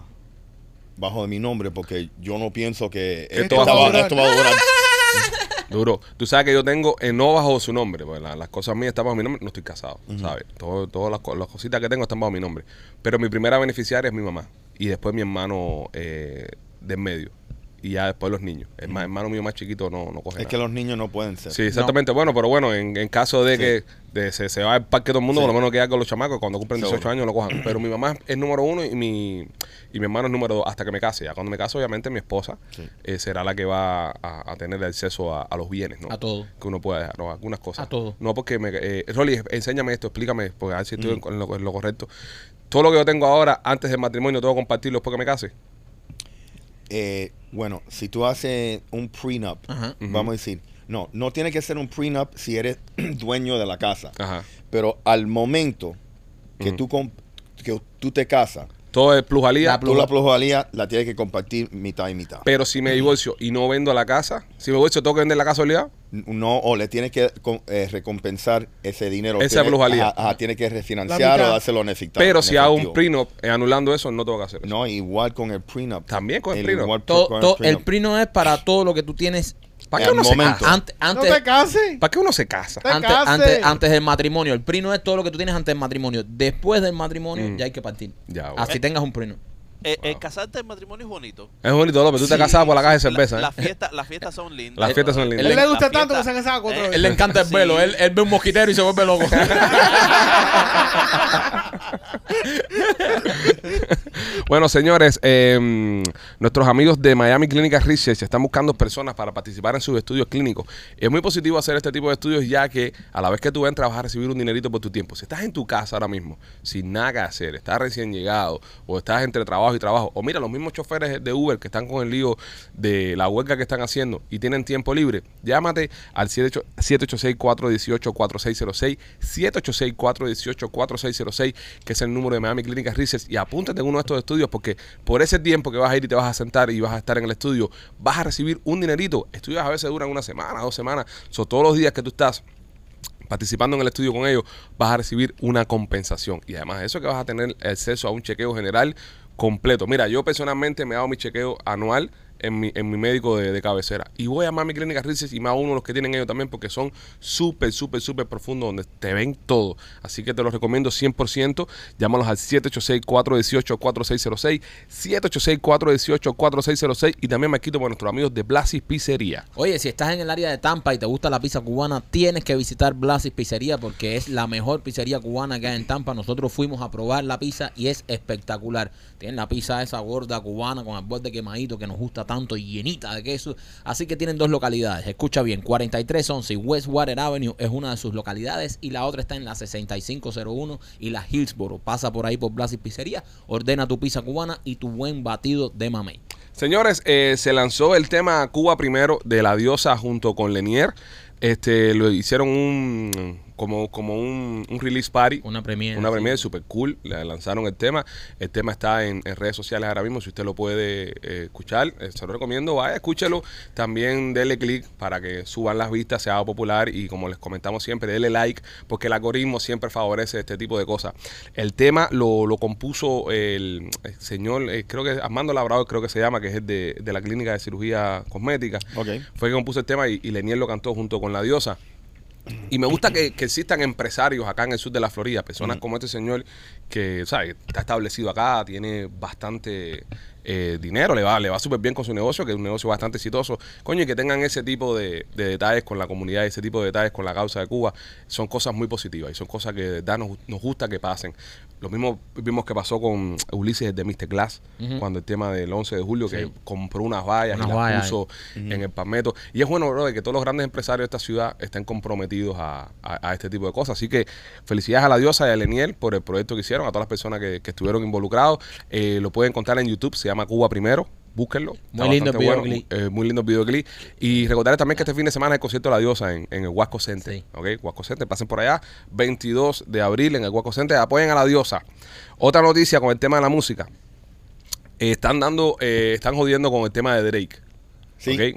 bajo de mi nombre porque yo no pienso que Esto va a va, durar. esto va a durar. <laughs> Duro. Tú sabes que yo tengo, eh, no bajo su nombre, pues la- las cosas mías están bajo mi nombre, no estoy casado, ¿sabes? Todo- todas las, co- las cositas que tengo están bajo mi nombre. Pero mi primera beneficiaria es mi mamá. Y después mi hermano eh, de en medio. Y ya después los niños. El ma- hermano mío más chiquito no, no coge Es nada. que los niños no pueden ser. Sí, exactamente. Bueno, pero bueno, en, en caso de Sí. que de- se, se va al parque todo el mundo, Sí. por lo menos queda con los chamacos, cuando cumplen 18 Seguro. años lo cojan. Pero mi mamá es número uno y mi, y mi hermano es número dos hasta que me case. Ya cuando me case, obviamente, mi esposa Sí. eh, será la que va a, a tener acceso a, a los bienes, ¿no? A todo. Que uno pueda dejar, ¿no? algunas cosas. A todo. No, porque me... Eh, Rolly, enséñame esto, explícame, porque a ver si estoy en, en lo, en lo correcto. Todo lo que yo tengo ahora, antes del matrimonio, tengo que compartirlo después que me case. Eh, bueno, si tú haces un prenup, Ajá. vamos a decir, no, no tiene que ser un prenup si eres <clears throat> dueño de la casa, Ajá. pero al momento que, tú, que tú te casas, Todo es plusvalía. La tú la plusvalía la tienes que compartir mitad y mitad. pero si me divorcio y no vendo la casa, si me divorcio, tengo que vender la casa obligado. No, o le tienes que eh, recompensar ese dinero. Esa Tiene- plusvalía. Ajá, ajá, tiene que refinanciar o dárselo efecti- Pero si hago un prenup eh, anulando eso, no tengo que hacer eso. No, igual con el prenup. También con el prenup. igual Todo, con el prenup. prino es para todo lo que tú tienes. ¿Para qué uno se casa? Antes, No te cases. ¿Para qué uno se casa? Te antes, cases. antes, antes del matrimonio. El prino es todo lo que tú tienes antes del matrimonio. Después del matrimonio Mm. ya hay que partir. Ya, bueno. Así tengas un prino. Eh, El casarte en matrimonio es bonito. Es bonito, López. Tú te Sí. casabas por la caja de La- cerveza, Las ¿eh? fiestas las fiestas son lindas. Las fiestas son lindas. Él le La gusta tanto fiesta- que se han casado cuatro Eh, veces. Él le encanta el Sí. velo. Él, él ve un mosquitero y se vuelve loco. <laughs> <laughs> Bueno, señores, eh, nuestros amigos de Miami Clinical Research están buscando personas para participar en sus estudios clínicos. Es muy positivo hacer este tipo de estudios ya que a la vez que tú vas a recibir un dinerito por tu tiempo. Si estás en tu casa ahora mismo, sin nada que hacer, estás recién llegado o estás entre trabajo y trabajo, o mira, los mismos choferes de Uber que están con el lío de la huelga que están haciendo y tienen tiempo libre, llámate al 78 786-418-4606, 786-418-4606, que es el número de Miami Clinical Research, y apúntate en uno de estos estudios porque por ese tiempo que vas a ir y te vas a sentar y vas a estar en el estudio, vas a recibir un dinerito. Estudios a veces duran una semana, dos semanas, son todos los días que tú estás participando en el estudio con ellos, vas a recibir una compensación. Y además de eso que vas a tener acceso a un chequeo general completo. Mira, yo personalmente me hago mi chequeo anual en mi, en mi médico de, de cabecera. Y voy a Mami Clínica Research y hago uno de los que tienen ellos también porque son súper, súper, súper profundos donde te ven todo. Así que te los recomiendo 100%. Llámalos al 786-418-4606, 786-418-4606 y también me quito por nuestros amigos de Blasis Pizzería. Oye, si estás en el área de Tampa y te gusta la pizza cubana, tienes que visitar Blasis Pizzería porque es la mejor pizzería cubana que hay en Tampa. Nosotros fuimos a probar la pizza y es espectacular. Tienen la pizza esa gorda cubana con el borde quemadito que nos gusta tanto y llenita de queso. Así que tienen dos localidades. Escucha bien, 4311 y Westwater Avenue es una de sus localidades y la otra está en la 6501 y la Hillsboro. Pasa por ahí por Blasis Pizzería, ordena tu pizza cubana y tu buen batido de mamey. Señores, eh, se lanzó el tema Cuba primero de la diosa junto con Lenier. Este, lo hicieron un como, como un, un release party. Una premiere. Una sí. premiere super cool. Le lanzaron el tema. El tema está en, en redes sociales ahora mismo. Si usted lo puede eh, escuchar, eh, se lo recomiendo. Vaya, escúchelo. También dele click para que suban las vistas, se haga popular. Y como les comentamos siempre, dele like, porque el algoritmo siempre favorece este tipo de cosas. El tema lo, lo compuso el, el señor, eh, creo que Armando Labrador, creo que se llama, que es el de, de la clínica de cirugía cosmética. Ok. Fue que compuso el tema y, y Lenier lo cantó junto con la diosa. Y me gusta que, que existan empresarios acá en el sur de la Florida, personas como este señor que, ¿sabes? Está establecido acá, tiene bastante eh, dinero, le va, le va súper bien con su negocio, que es un negocio bastante exitoso. Coño, y que tengan ese tipo de, de detalles con la comunidad, ese tipo de detalles con la causa de Cuba, son cosas muy positivas y son cosas que de verdad nos, nos gusta que pasen. Lo mismo vimos que pasó con Ulises de Mr. Glass, cuando el tema del 11 de julio, que compró unas vallas Unas y las vallas, puso en el palmetto. Y es bueno, bro, que todos los grandes empresarios de esta ciudad estén comprometidos a, a- a este tipo de cosas. Así que felicidades a la diosa y a Leniel por el proyecto que hicieron, a todas las personas que, que estuvieron involucrados. Eh, lo pueden encontrar en YouTube, se llama Cuba Primero. Búsquenlo. Muy lindo bastante el bueno, videoclip. muy, eh, muy lindo el videoclip. Y recordarles también que este fin de semana es el concierto de la diosa en, en el Huasco Center. Sí. ¿ok? Huasco Center, pasen por allá. 22 de abril en el Huasco Center. Apoyen a la diosa. Otra noticia con el tema de la música. Eh, están dando, eh, están jodiendo con el tema de Drake.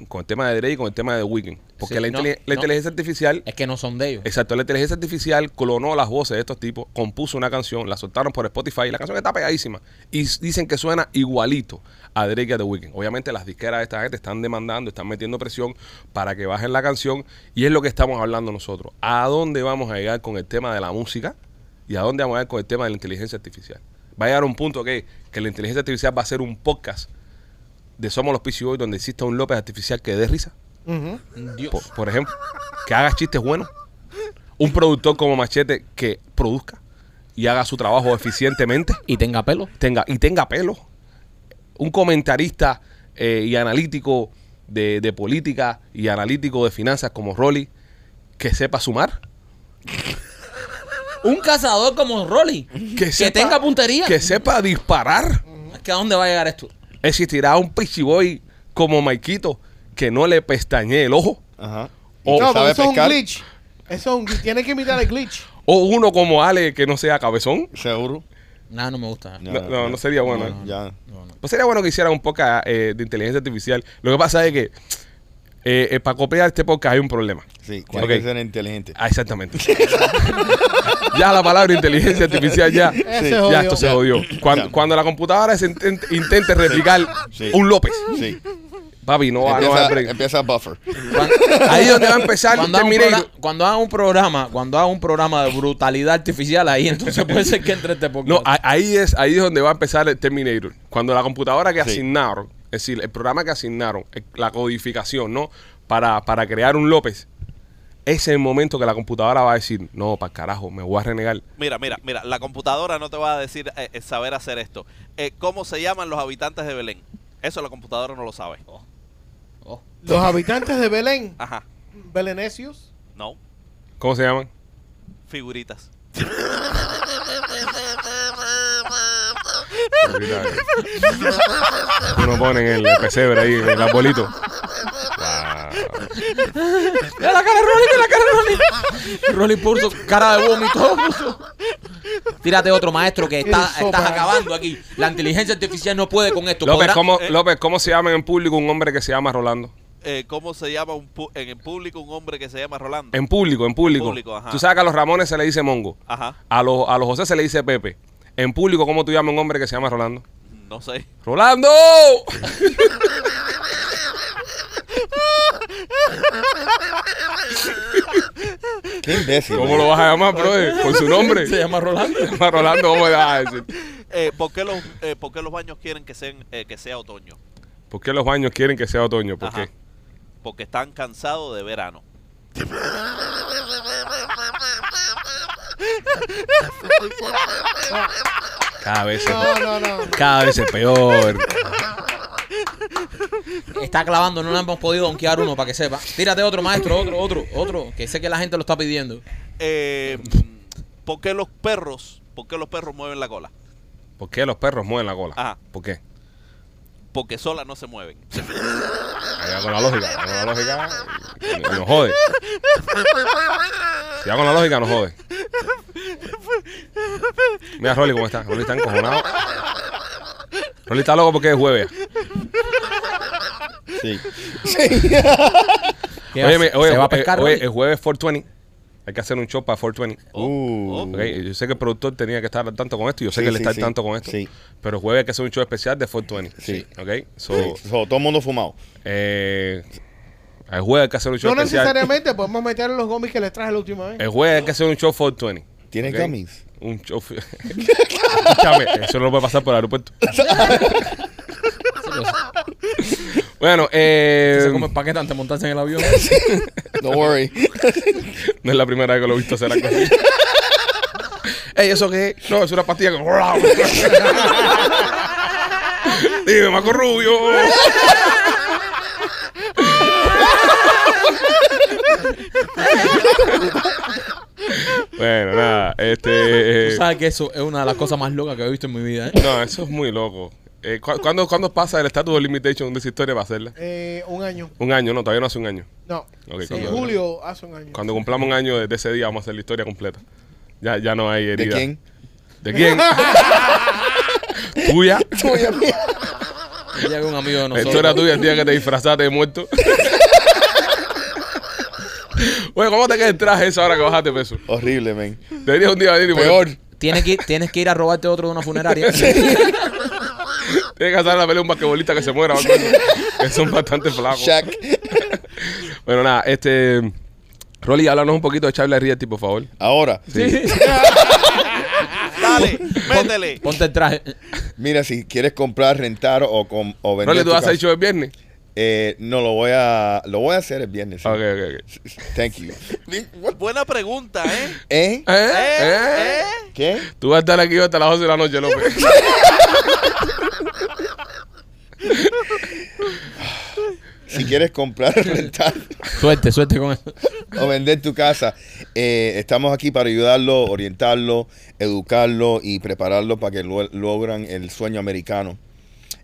Con el tema de Drake y con el tema de The Weeknd. Porque Sí, la, no, inteli- la no. inteligencia artificial Es que no son de ellos. Exacto, la inteligencia artificial clonó las voces de estos tipos, compuso una canción, la soltaron por Spotify y la canción está pegadísima. Y dicen que suena igualito a Drake y a The Weeknd. Obviamente las disqueras de esta gente están demandando, están metiendo presión para que bajen la canción y es lo que estamos hablando nosotros. ¿A dónde vamos a llegar con el tema de la música y a dónde vamos a llegar con el tema de la inteligencia artificial? Va a llegar un punto que, que la inteligencia artificial va a ser un podcast de Somos los PC Boys donde exista un López artificial que dé risa Ujú. Dios. por, por ejemplo, que haga chistes buenos. Un productor como Machete que produzca y haga su trabajo eficientemente Y tenga pelo. tenga, y tenga pelo. Un comentarista eh, y analítico de, de política y analítico de finanzas como Rolly que sepa sumar. Un cazador como Rolly. Que, sepa- tenga puntería. Que sepa disparar. Es que ¿A dónde va a llegar esto? Existirá un pichiboy como Maikito que no le pestañee el ojo. Ajá. O- ¿Y no, pero sabe eso es un pescar? glitch. Eso es un glitch. Tiene que imitar el glitch. O uno como Ale que no sea cabezón. Seguro. Nada, no me gusta. No, no, no sería bueno. No, ya. Pues sería bueno que hicieran un podcast eh, de inteligencia artificial. Lo que pasa es que eh, eh, para copiar este podcast hay un problema. Sí, tiene Ok. que ser inteligente. Ah, exactamente. <laughs> ya la palabra inteligencia artificial ya, ya esto se Ya. jodió. Cuando, la computadora se intent- intente replicar Sí. un López, Sí. papi, no va, no Empieza, break. empieza buffer. Ahí es donde va a empezar cuando, haga un Terminator. programa, cuando haga un programa, cuando haga un programa de brutalidad artificial, ahí entonces puede ser que entre este podcast. No, ahí es, ahí es donde va a empezar el Terminator. Cuando la computadora que Sí. asignaron, es decir, el programa que asignaron, eh, la codificación, ¿no? Para, para crear un López, ese es el momento que la computadora va a decir, no, para carajo, me voy a renegar. Mira, mira, mira, la computadora no te va a decir eh, eh, saber hacer esto. Eh, ¿Cómo se llaman los habitantes de Belén? Eso la computadora no lo sabe. Oh. Los habitantes de Belén, Ajá, belenesios. no, ¿Cómo se llaman? figuritas. <laughs> Uno pone en el pesebre ahí, en el arbolito. Wow. Mira la cara de Rolly, mira la cara de Rolly. Rolly puso cara de vómito. puso. Tírate otro maestro que está, estás acabando aquí. La inteligencia artificial no puede con esto. López Podrá- ¿cómo, eh. López, ¿cómo se llama en público un hombre que se llama Rolando? Eh, ¿Cómo se llama un pu- en el público un hombre que se llama Rolando? En público, en público. público, ajá. Tú sabes que a los Ramones se le dice Mongo. Ajá, A los, a los José se le dice Pepe. En público, ¿cómo tú llamas a un hombre que se llama Rolando? no sé. ¡Rolando! Qué imbécil. ¿Cómo lo vas a llamar, bro? Con su nombre. Se llama Rolando. Se llama Rolando, ¿cómo le vas a decir? Eh, ¿por, qué los, eh, por qué los baños quieren que, sean, eh, que sea otoño? ¿Por qué los baños quieren que sea otoño? ¿Por Ajá. qué? Porque están cansados de verano. <laughs> Cada vez es, No, no, no. cada vez es peor. Está clavando, no le hemos podido donkear uno para que sepa. Tírate otro maestro, otro, otro, otro, que sé que la gente lo está pidiendo. Eh, ¿Por qué los perros, por qué los perros mueven la cola? ¿Por qué los perros mueven la cola? Ajá. ¿Por qué? Porque solas no se mueven. Ahí va con la lógica. con la lógica. y- y Nos jode. Si va con la lógica, nos jode. Mira, Rolly, ¿cómo está? Rolly está encojonado. Rolly está loco porque es jueves. Sí. ¿Qué Oye, oye, ¿Se va a eh, pescar oye, el jueves 420. Hay que hacer un show para 420. Uh. Ok, Yo sé que el productor tenía que estar al tanto con esto. y Yo sé Sí, que él sí, está al sí. tanto con esto. Sí. Pero el jueves hay que hacer un show especial de 420. Sí. Ok. So, Sí. So, todo el mundo fumado. eh, El jueves hay que hacer un show No especial. necesariamente podemos meter los gomis que les traje la última vez. El jueves hay que hacer un show 420. ¿Tienes ¿ok? gummies? Un show. <laughs> Escúchame, eso no lo puede pasar por el aeropuerto. <laughs> bueno, eh, Se come paquete antes de montarse en el avión. <laughs> Don't worry. <laughs> no es la primera vez que lo he visto hacer algo así. <laughs> Ey, ¿eso qué? No, es una pastilla que... Dime, Marco Rubio. bueno, nada, este... Tú sabes que eso es una de las cosas más locas que he visto en mi vida, ¿eh? No, eso es muy loco. Eh, ¿cu- ¿cuándo, cuándo pasa el estatus de limitation de esa historia para hacerla? Eh, un año. Un año, no, todavía no hace un año. No. Ok, en cuando- julio hace un año. Cuando cumplamos un año desde ese día vamos a hacer la historia completa. Ya, ya no hay ¿De herida. quién? ¿De quién? <laughs> ¿Tuya? Día que un amigo de La nosotros. historia tuya el día que te disfrazaste de muerto. <laughs> Oye, ¿cómo te queda el traje eso ahora que bajaste peso? Horrible, man. Deberías un día venir y Peor. Tienes que, tienes que ir a robarte otro de una funeraria. <laughs> Tienes que hacer la pelea un basquetbolista que se muera. o algo así, que son bastante flacos. Shaq. <laughs> Bueno, nada, este... Rolly, háblanos un poquito de Charlie Realty, por favor. Ahora, <laughs> Dale, métele. Ponte el traje. mira, si quieres comprar, rentar o, com- o vender Rolly, ¿tú tu vas a hacer casa- show el viernes? Eh, no, lo voy a lo voy a hacer el viernes. sí. Ok, ok, ok. Thank you. <laughs> Buena pregunta, ¿eh? ¿Eh? ¿Eh? ¿Eh? ¿Eh? ¿Eh? ¿Qué? Tú vas a estar aquí hasta las 11 de la noche, López. Si quieres comprar, <laughs> rentar Suerte, suerte con eso. o vender tu casa, eh, estamos aquí para ayudarlo, orientarlo, educarlo y prepararlo para que lo- logran el sueño americano.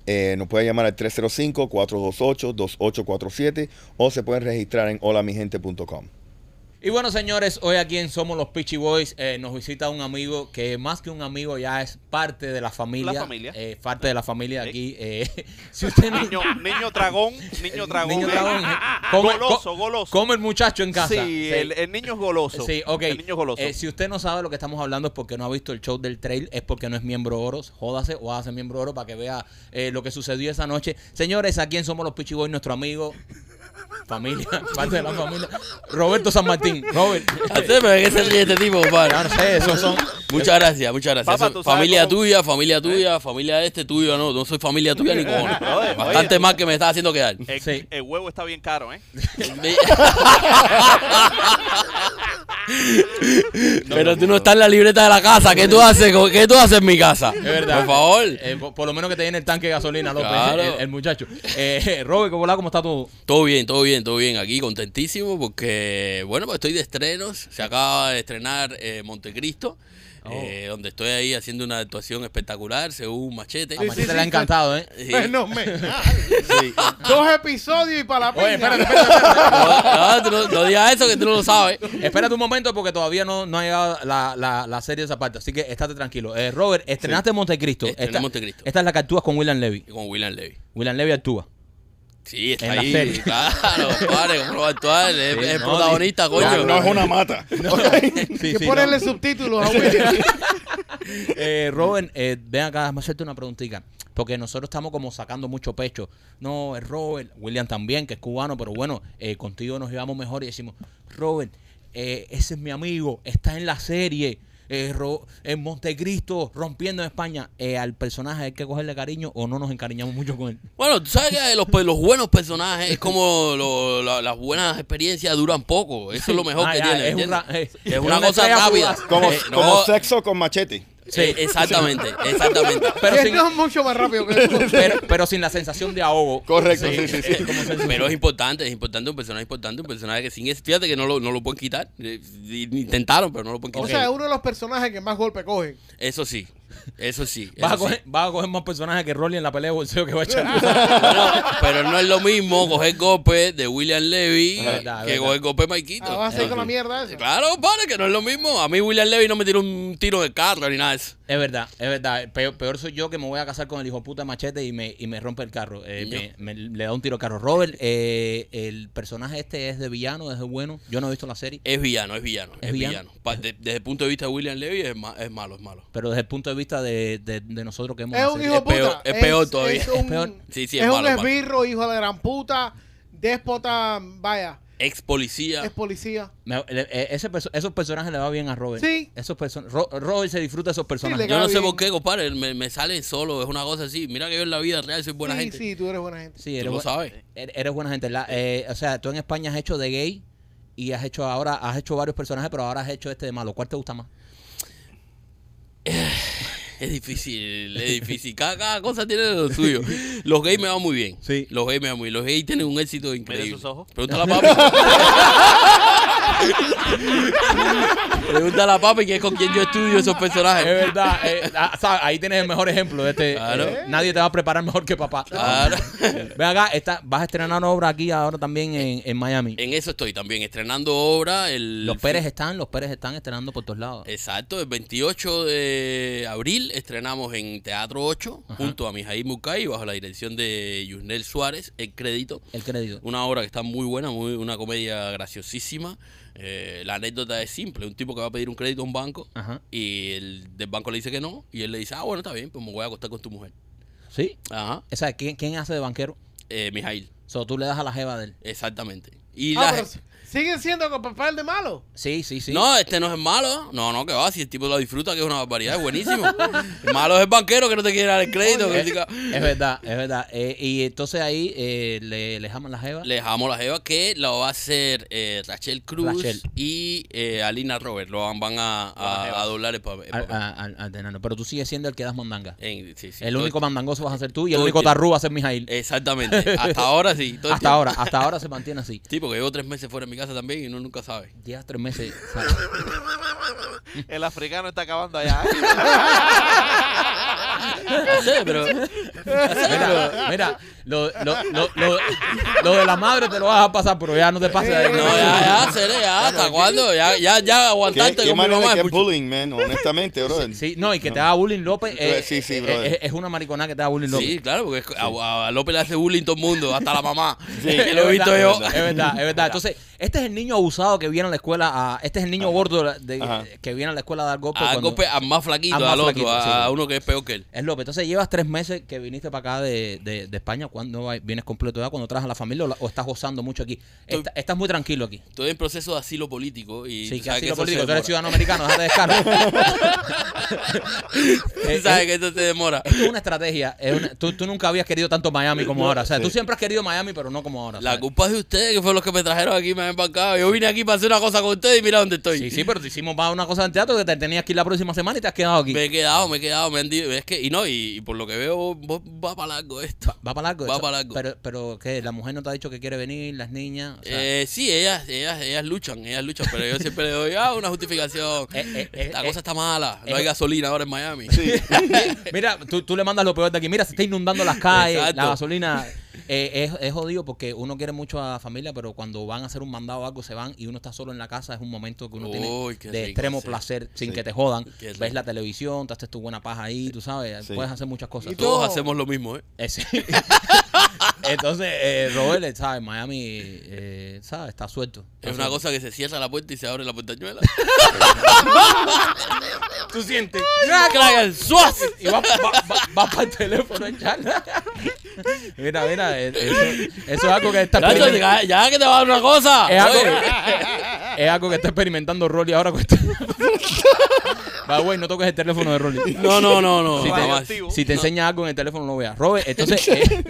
Eh, nos pueden llamar al 305-428-2847 o se pueden registrar en holamigente.com. Y bueno, señores, hoy aquí en Somos los Peachy Boys eh, nos visita un amigo que más que un amigo ya es parte de la familia. La familia. Eh, parte de la familia Sí. aquí. eh, <laughs> si usted Niño, niño dragón, niño dragón. Niño dragón, eh, <laughs> come- goloso, co- goloso. Come el muchacho en casa. Sí, El, el niño es goloso. Sí, ok. El niño es goloso. Eh, si usted no sabe lo que estamos hablando es porque no ha visto el show del trail, es porque no es miembro Oros. Jódase o hágase miembro Oro para que vea eh, lo que sucedió esa noche. Señores, aquí en Somos los Pichi Boys, nuestro amigo, familia, <laughs> parte de la familia, Roberto San Martín. Robert. Qué se ríe este tipo, no sé, esos son. Muchas gracias, muchas gracias. Eso- familia cómo- tuya, familia tuya, familia de este tuyo, no, no soy familia tuya ni cojones. Oye, Bastante oye. más que me estás haciendo quedar. el, sí. el huevo está bien caro, ¿eh? <laughs> Pero tú no estás en la libreta de la casa. ¿Qué tú haces? ¿Qué tú haces en mi casa? Es verdad. Por favor. Eh, por, por lo menos que te llene el tanque de gasolina, López, Claro. el, el muchacho. Eh, Robert, ¿cómo, hola, ¿cómo está todo? Todo bien, todo bien, todo bien. Aquí contentísimo porque, bueno, pues estoy de estrenos. Se acaba de estrenar eh, Montecristo, Oh. eh, donde estoy ahí haciendo una actuación espectacular según Machete. A Machete le ha encantado, ¿eh? Sí. Bueno, me- Sí. dos episodios y para la Oye, espérate, espérate, espérate. <laughs> No, digas eso que tú no lo sabes. Espérate un momento porque todavía no, no ha llegado la, la, la serie de esa parte. Así que estate tranquilo. Eh, Robert, estrenaste Montecristo. Estrené Esta, Montecristo. esta es la que actúas con William Levy. Con William Levy. William Levy actúa. Sí, está En la ahí. serie. <laughs> Claro, padre, ¿cómo no va a actuar? Es, Sí, es no, protagonista, coño. No es una mata. <laughs> Sí, que sí, ponerle no. subtítulos a <laughs> William. Eh, Robert, eh, ven acá, déjame hacerte una preguntita. Porque nosotros estamos como sacando mucho pecho. No, es Robert, William también, que es cubano, pero bueno, eh, contigo nos llevamos mejor y decimos, Robert, eh, ese es mi amigo, está en la serie. Eh, en Montecristo, rompiendo en España, eh, al personaje hay que cogerle cariño o no nos encariñamos mucho con él. Bueno, tú sabes que los, pues, los buenos personajes es como lo- la- las buenas experiencias duran poco. Eso es lo mejor <laughs> Ah, que ya, tiene. eh, es es una una cosa rápida. Como, Eh, no, como sexo con machete. Eh, exactamente, <laughs> exactamente. Pero Sí, sin, es mucho más rápido que eso. <laughs> pero, pero sin la sensación de ahogo. Correcto, sí, sí, sí. Pero es importante, es importante, un personaje importante, un personaje que sin fíjate que no lo, no lo pueden quitar. Eh, Intentaron, pero no lo pueden O quitar. sea, es uno de los personajes que más golpes cogen. Eso sí, eso sí. Vas a, eso sí. vas a coger más personajes que Rolly en la pelea de bolseo que va a echar. <laughs> Bueno, pero no es lo mismo coger golpe de William Levy que verdad. coger golpe de Maikito. Ah, vas a hacer con la mierda. Claro, padre, que no es lo mismo. A mí William Levy no me tiró un tiro de carro ni nada de eso. Es verdad, es verdad. Peor, peor soy yo que me voy a casar con el hijo puta machete y me, y me rompe el carro. Eh, me, me- le da un tiro al carro. Robert, eh, el personaje este es de villano, es de bueno. Yo no he visto la serie, Es villano, es villano, ¿Es es, villano? villano. Pa- de- desde el punto de vista de William Levy es, ma- es malo, es malo. pero desde el punto de vista de, de- de nosotros que hemos Es un hijo Es peor- puta. es peor todavía. Es <laughs> un, Es peor. Sí, sí, es es un malo, es malo. esbirro, hijo de la gran puta. déspota, vaya, Ex policía. es policía. Me- le- eh, ese perso- esos personajes le va bien a Robert. Sí. Esos person- Ro- Robert se disfruta de esos personajes. le Yo no sé bien. por qué, compadre, me, me sale solo, es una cosa así. Mira que yo en la vida real soy buena sí, gente. sí, tú eres buena gente. Sí, Tú eres, lo sabes. er- eres buena gente. La- eh, o sea, tú en España has hecho de gay y has hecho ahora, has hecho varios personajes, pero ahora has hecho este de malo. ¿Cuál te gusta más? <sighs> Es difícil, es difícil. Cada, cada cosa tiene lo suyo. Los gays me van muy bien. Sí. Los gays me van muy bien. Los gays tienen un éxito increíble. sus ojos. Pregúntale a papi. <laughs> Pregúntale a papi que es con quien yo estudio esos personajes. Es verdad. eh, ah, ¿sabes? Ahí tienes el mejor ejemplo de este. Claro. eh, nadie te va a preparar mejor que papá. Claro. <laughs> Ven acá, está, vas a estrenar una obra aquí ahora también en, en Miami. En eso estoy también, estrenando obra. El Los Pérez están, los Pérez están estrenando por todos lados. Exacto, el 28 de abril estrenamos en Teatro 8 junto a Mijail Mucay bajo la dirección de Yusnel Suárez, el crédito. El crédito. Una obra que está muy buena, muy, una comedia graciosísima. Eh, la anécdota es simple, un tipo que va a pedir un crédito a un banco Ajá. y el del banco le dice que no y él le dice, ah, bueno, está bien, pues me voy a acostar con tu mujer. ¿Sí? Ajá, Esa, ¿quién, ¿Quién hace de banquero? eh, Mijail, So, tú le das a la jeva de él. exactamente. Y Ah, la pero siguen siendo con papel de malo. Sí, sí, sí. No, este no es malo. No, no, que va. Si el tipo lo disfruta, que es una barbaridad, es buenísimo. El malo es el banquero que no te quiere dar el crédito. que Eh, diga- es verdad, es verdad. Eh, y entonces ahí eh, le, le jaman la jeva. Le dejamos la jeva que lo va a hacer eh, Rachel Cruz Rachel. y eh, Alina Robert. Lo van, van a, a, a doblar el papel. el a-. Pero tú sigues siendo el que das mandanga. En- sí, sí, el único mandangoso vas a ser tú y el el único tarrú va a ser Mijail. Exactamente. Hasta ahora sí. el hasta ahora, hasta ahora se mantiene así. Sí, porque llevo tres meses fuera de mi casa también y uno nunca sabe. Llevas tres meses. <laughs> ¿sabes? El africano está acabando allá. <laughs> No sé, pero Mira, mira, lo, lo, lo, lo, lo de la madre te lo vas a pasar, pero ya no te pases de ahí. no, ya, ya, seré, ya. ¿Hasta cuándo? Ya, ya, ya ¿Qué, aguantarte qué con mi manera mamá. que es bullying, man? Honestamente, bro. Sí, no, y que te haga bullying López. eh, Sí, sí, eh, brother. es, es una mariconada que te haga bullying López. Sí, claro, porque es- a, a López le hace bullying todo el mundo, hasta la mamá. Sí. Que <laughs> lo he Es visto verdad, yo. Es verdad, es verdad. <laughs> Entonces, este es el niño abusado que viene a la escuela. A, este es el niño gordo de- que viene a la escuela a dar golpes. A cuando- golpe al más flaquito, Al otro, flaquito, a sí. uno que es peor que él. Es López. Entonces, llevas tres meses que viniste para acá de, de, de España. ¿Cuándo vienes completo ya? ¿Cuando traes a la familia o, o estás gozando mucho aquí? Estoy- Está- estás muy tranquilo aquí. Estoy en proceso de asilo político y Sí, que así que político. Tú eres ciudadano americano, déjate de descaro. <laughs> Tú sabes que eso se demora. Esto es una estrategia. es una- tú, tú nunca habías querido tanto Miami como ahora. O sea, tú siempre has querido Miami, pero no como ahora. La ¿sabes? culpa es de ustedes, que fueron los que me trajeron aquí, me han embarcado. Yo vine aquí para hacer una cosa con ustedes y mira dónde estoy. Sí, sí, pero te hicimos para una cosa en teatro que te tenías que ir la próxima semana y te has quedado aquí. Me he quedado, me he quedado, me han dicho, es que, y no, y, y por lo que veo, vos- va para largo esto. Va para largo. Va para largo. Pero, pero ¿qué? ¿La mujer no te ha dicho que quiere venir? ¿Las niñas? O sea, Eh, sí, ellas, ellas, ellas luchan, ellas luchan, pero yo siempre le doy ah, una justificación. <laughs> Eh, eh, eh, La eh, cosa está mala, no eh, hay gasolina ahora en Miami. <laughs> Mira, tú, tú le mandas lo peor de aquí. Mira, se está inundando las calles, Exacto. la gasolina. Eh, es, es jodido porque uno quiere mucho a la familia, pero cuando van a hacer un mandado o algo se van y uno está solo en la casa. Es un momento que uno Uy, tiene de rico, extremo sí. placer sin Sí. que te jodan. Qué rico. Ves la televisión, te haces tu buena paja ahí, tú sabes. Puedes hacer muchas cosas. Todos todo. hacemos lo mismo, ¿eh? <laughs> <laughs> Entonces, eh, Robert, ¿sabes? Miami, eh, ¿sabes? Está suelto. Está Es una suelto. cosa que se cierra la puerta y se abre la puertañuela. <laughs> Tú sientes. Crack, ¡suaz! Y va, va, va, va para el teléfono a echarla. Mira, mira, eh, eso, eso es algo que está experimentando. ya, ya que te va a dar una cosa. Es algo, Oye, es algo que está experimentando Rolly ahora con este. <laughs> Va, güey, no toques el teléfono de Rolly. No, no, no, no. Si te, si te enseña algo en el teléfono, no veas. Robert, entonces. eh,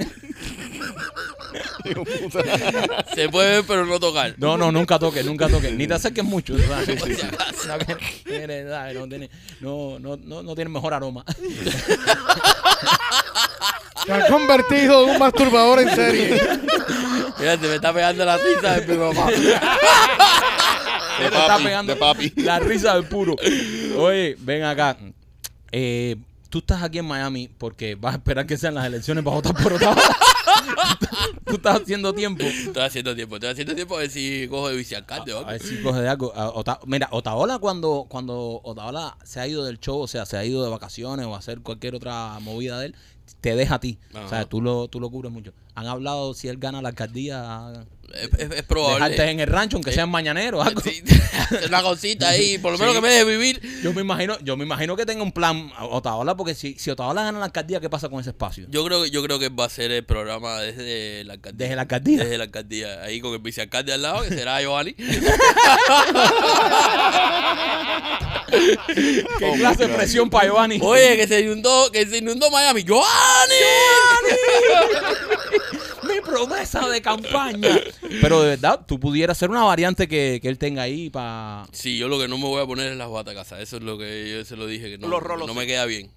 <laughs> Se puede ver, pero no tocar. no, no, nunca toques, nunca toques. Ni te acerques mucho. <laughs> ¿sabes? <laughs> No, tiene, no, tiene, no, no, no, no tiene mejor aroma. Te has convertido en un masturbador en serie. Mira, te me está pegando la risa de mi mamá. De Te está papi, pegando de papi. la risa del puro. Oye, ven acá. Eh, tú estás aquí en Miami porque vas a esperar que sean las elecciones para votar por Ottawa. Tú estás haciendo tiempo. Estoy haciendo tiempo, estoy haciendo tiempo a ver si cojo de vicealcalde o A algo. ver si coge de algo. A Ota- mira, Otaola cuando, cuando Otaola se ha ido del show, o sea, se ha ido de vacaciones o a hacer cualquier otra movida de él, te deja a ti. O sea, tú lo, tú lo cubres mucho. Han hablado si él gana la alcaldía, Es, es- es probable. dejarte en el rancho, aunque sea en mañanero. algo. Sí, <laughs> una cosita ahí, por lo menos Sí. que me deje vivir. Yo me imagino, yo me imagino que tenga un plan Otaola, porque si, si Otaola gana la alcaldía, ¿qué pasa con ese espacio? Yo creo, que- yo creo que va a ser el programa desde la alcaldía. Desde la alcaldía. Desde la alcaldía. Ahí con el vicealcalde al lado, que será Giovanni. <laughs> <laughs> ¿Qué clase de presión para Giovanni? Oye, que se inundó, que se inundó Miami. ¡Giovanni! mi promesa de campaña. <laughs> Pero de verdad, tú pudieras ser una variante que, que él tenga ahí para... Sí, yo lo que no me voy a poner es las batas casa. Eso es lo que yo se lo dije, que no, Los rolos no sí. me queda bien.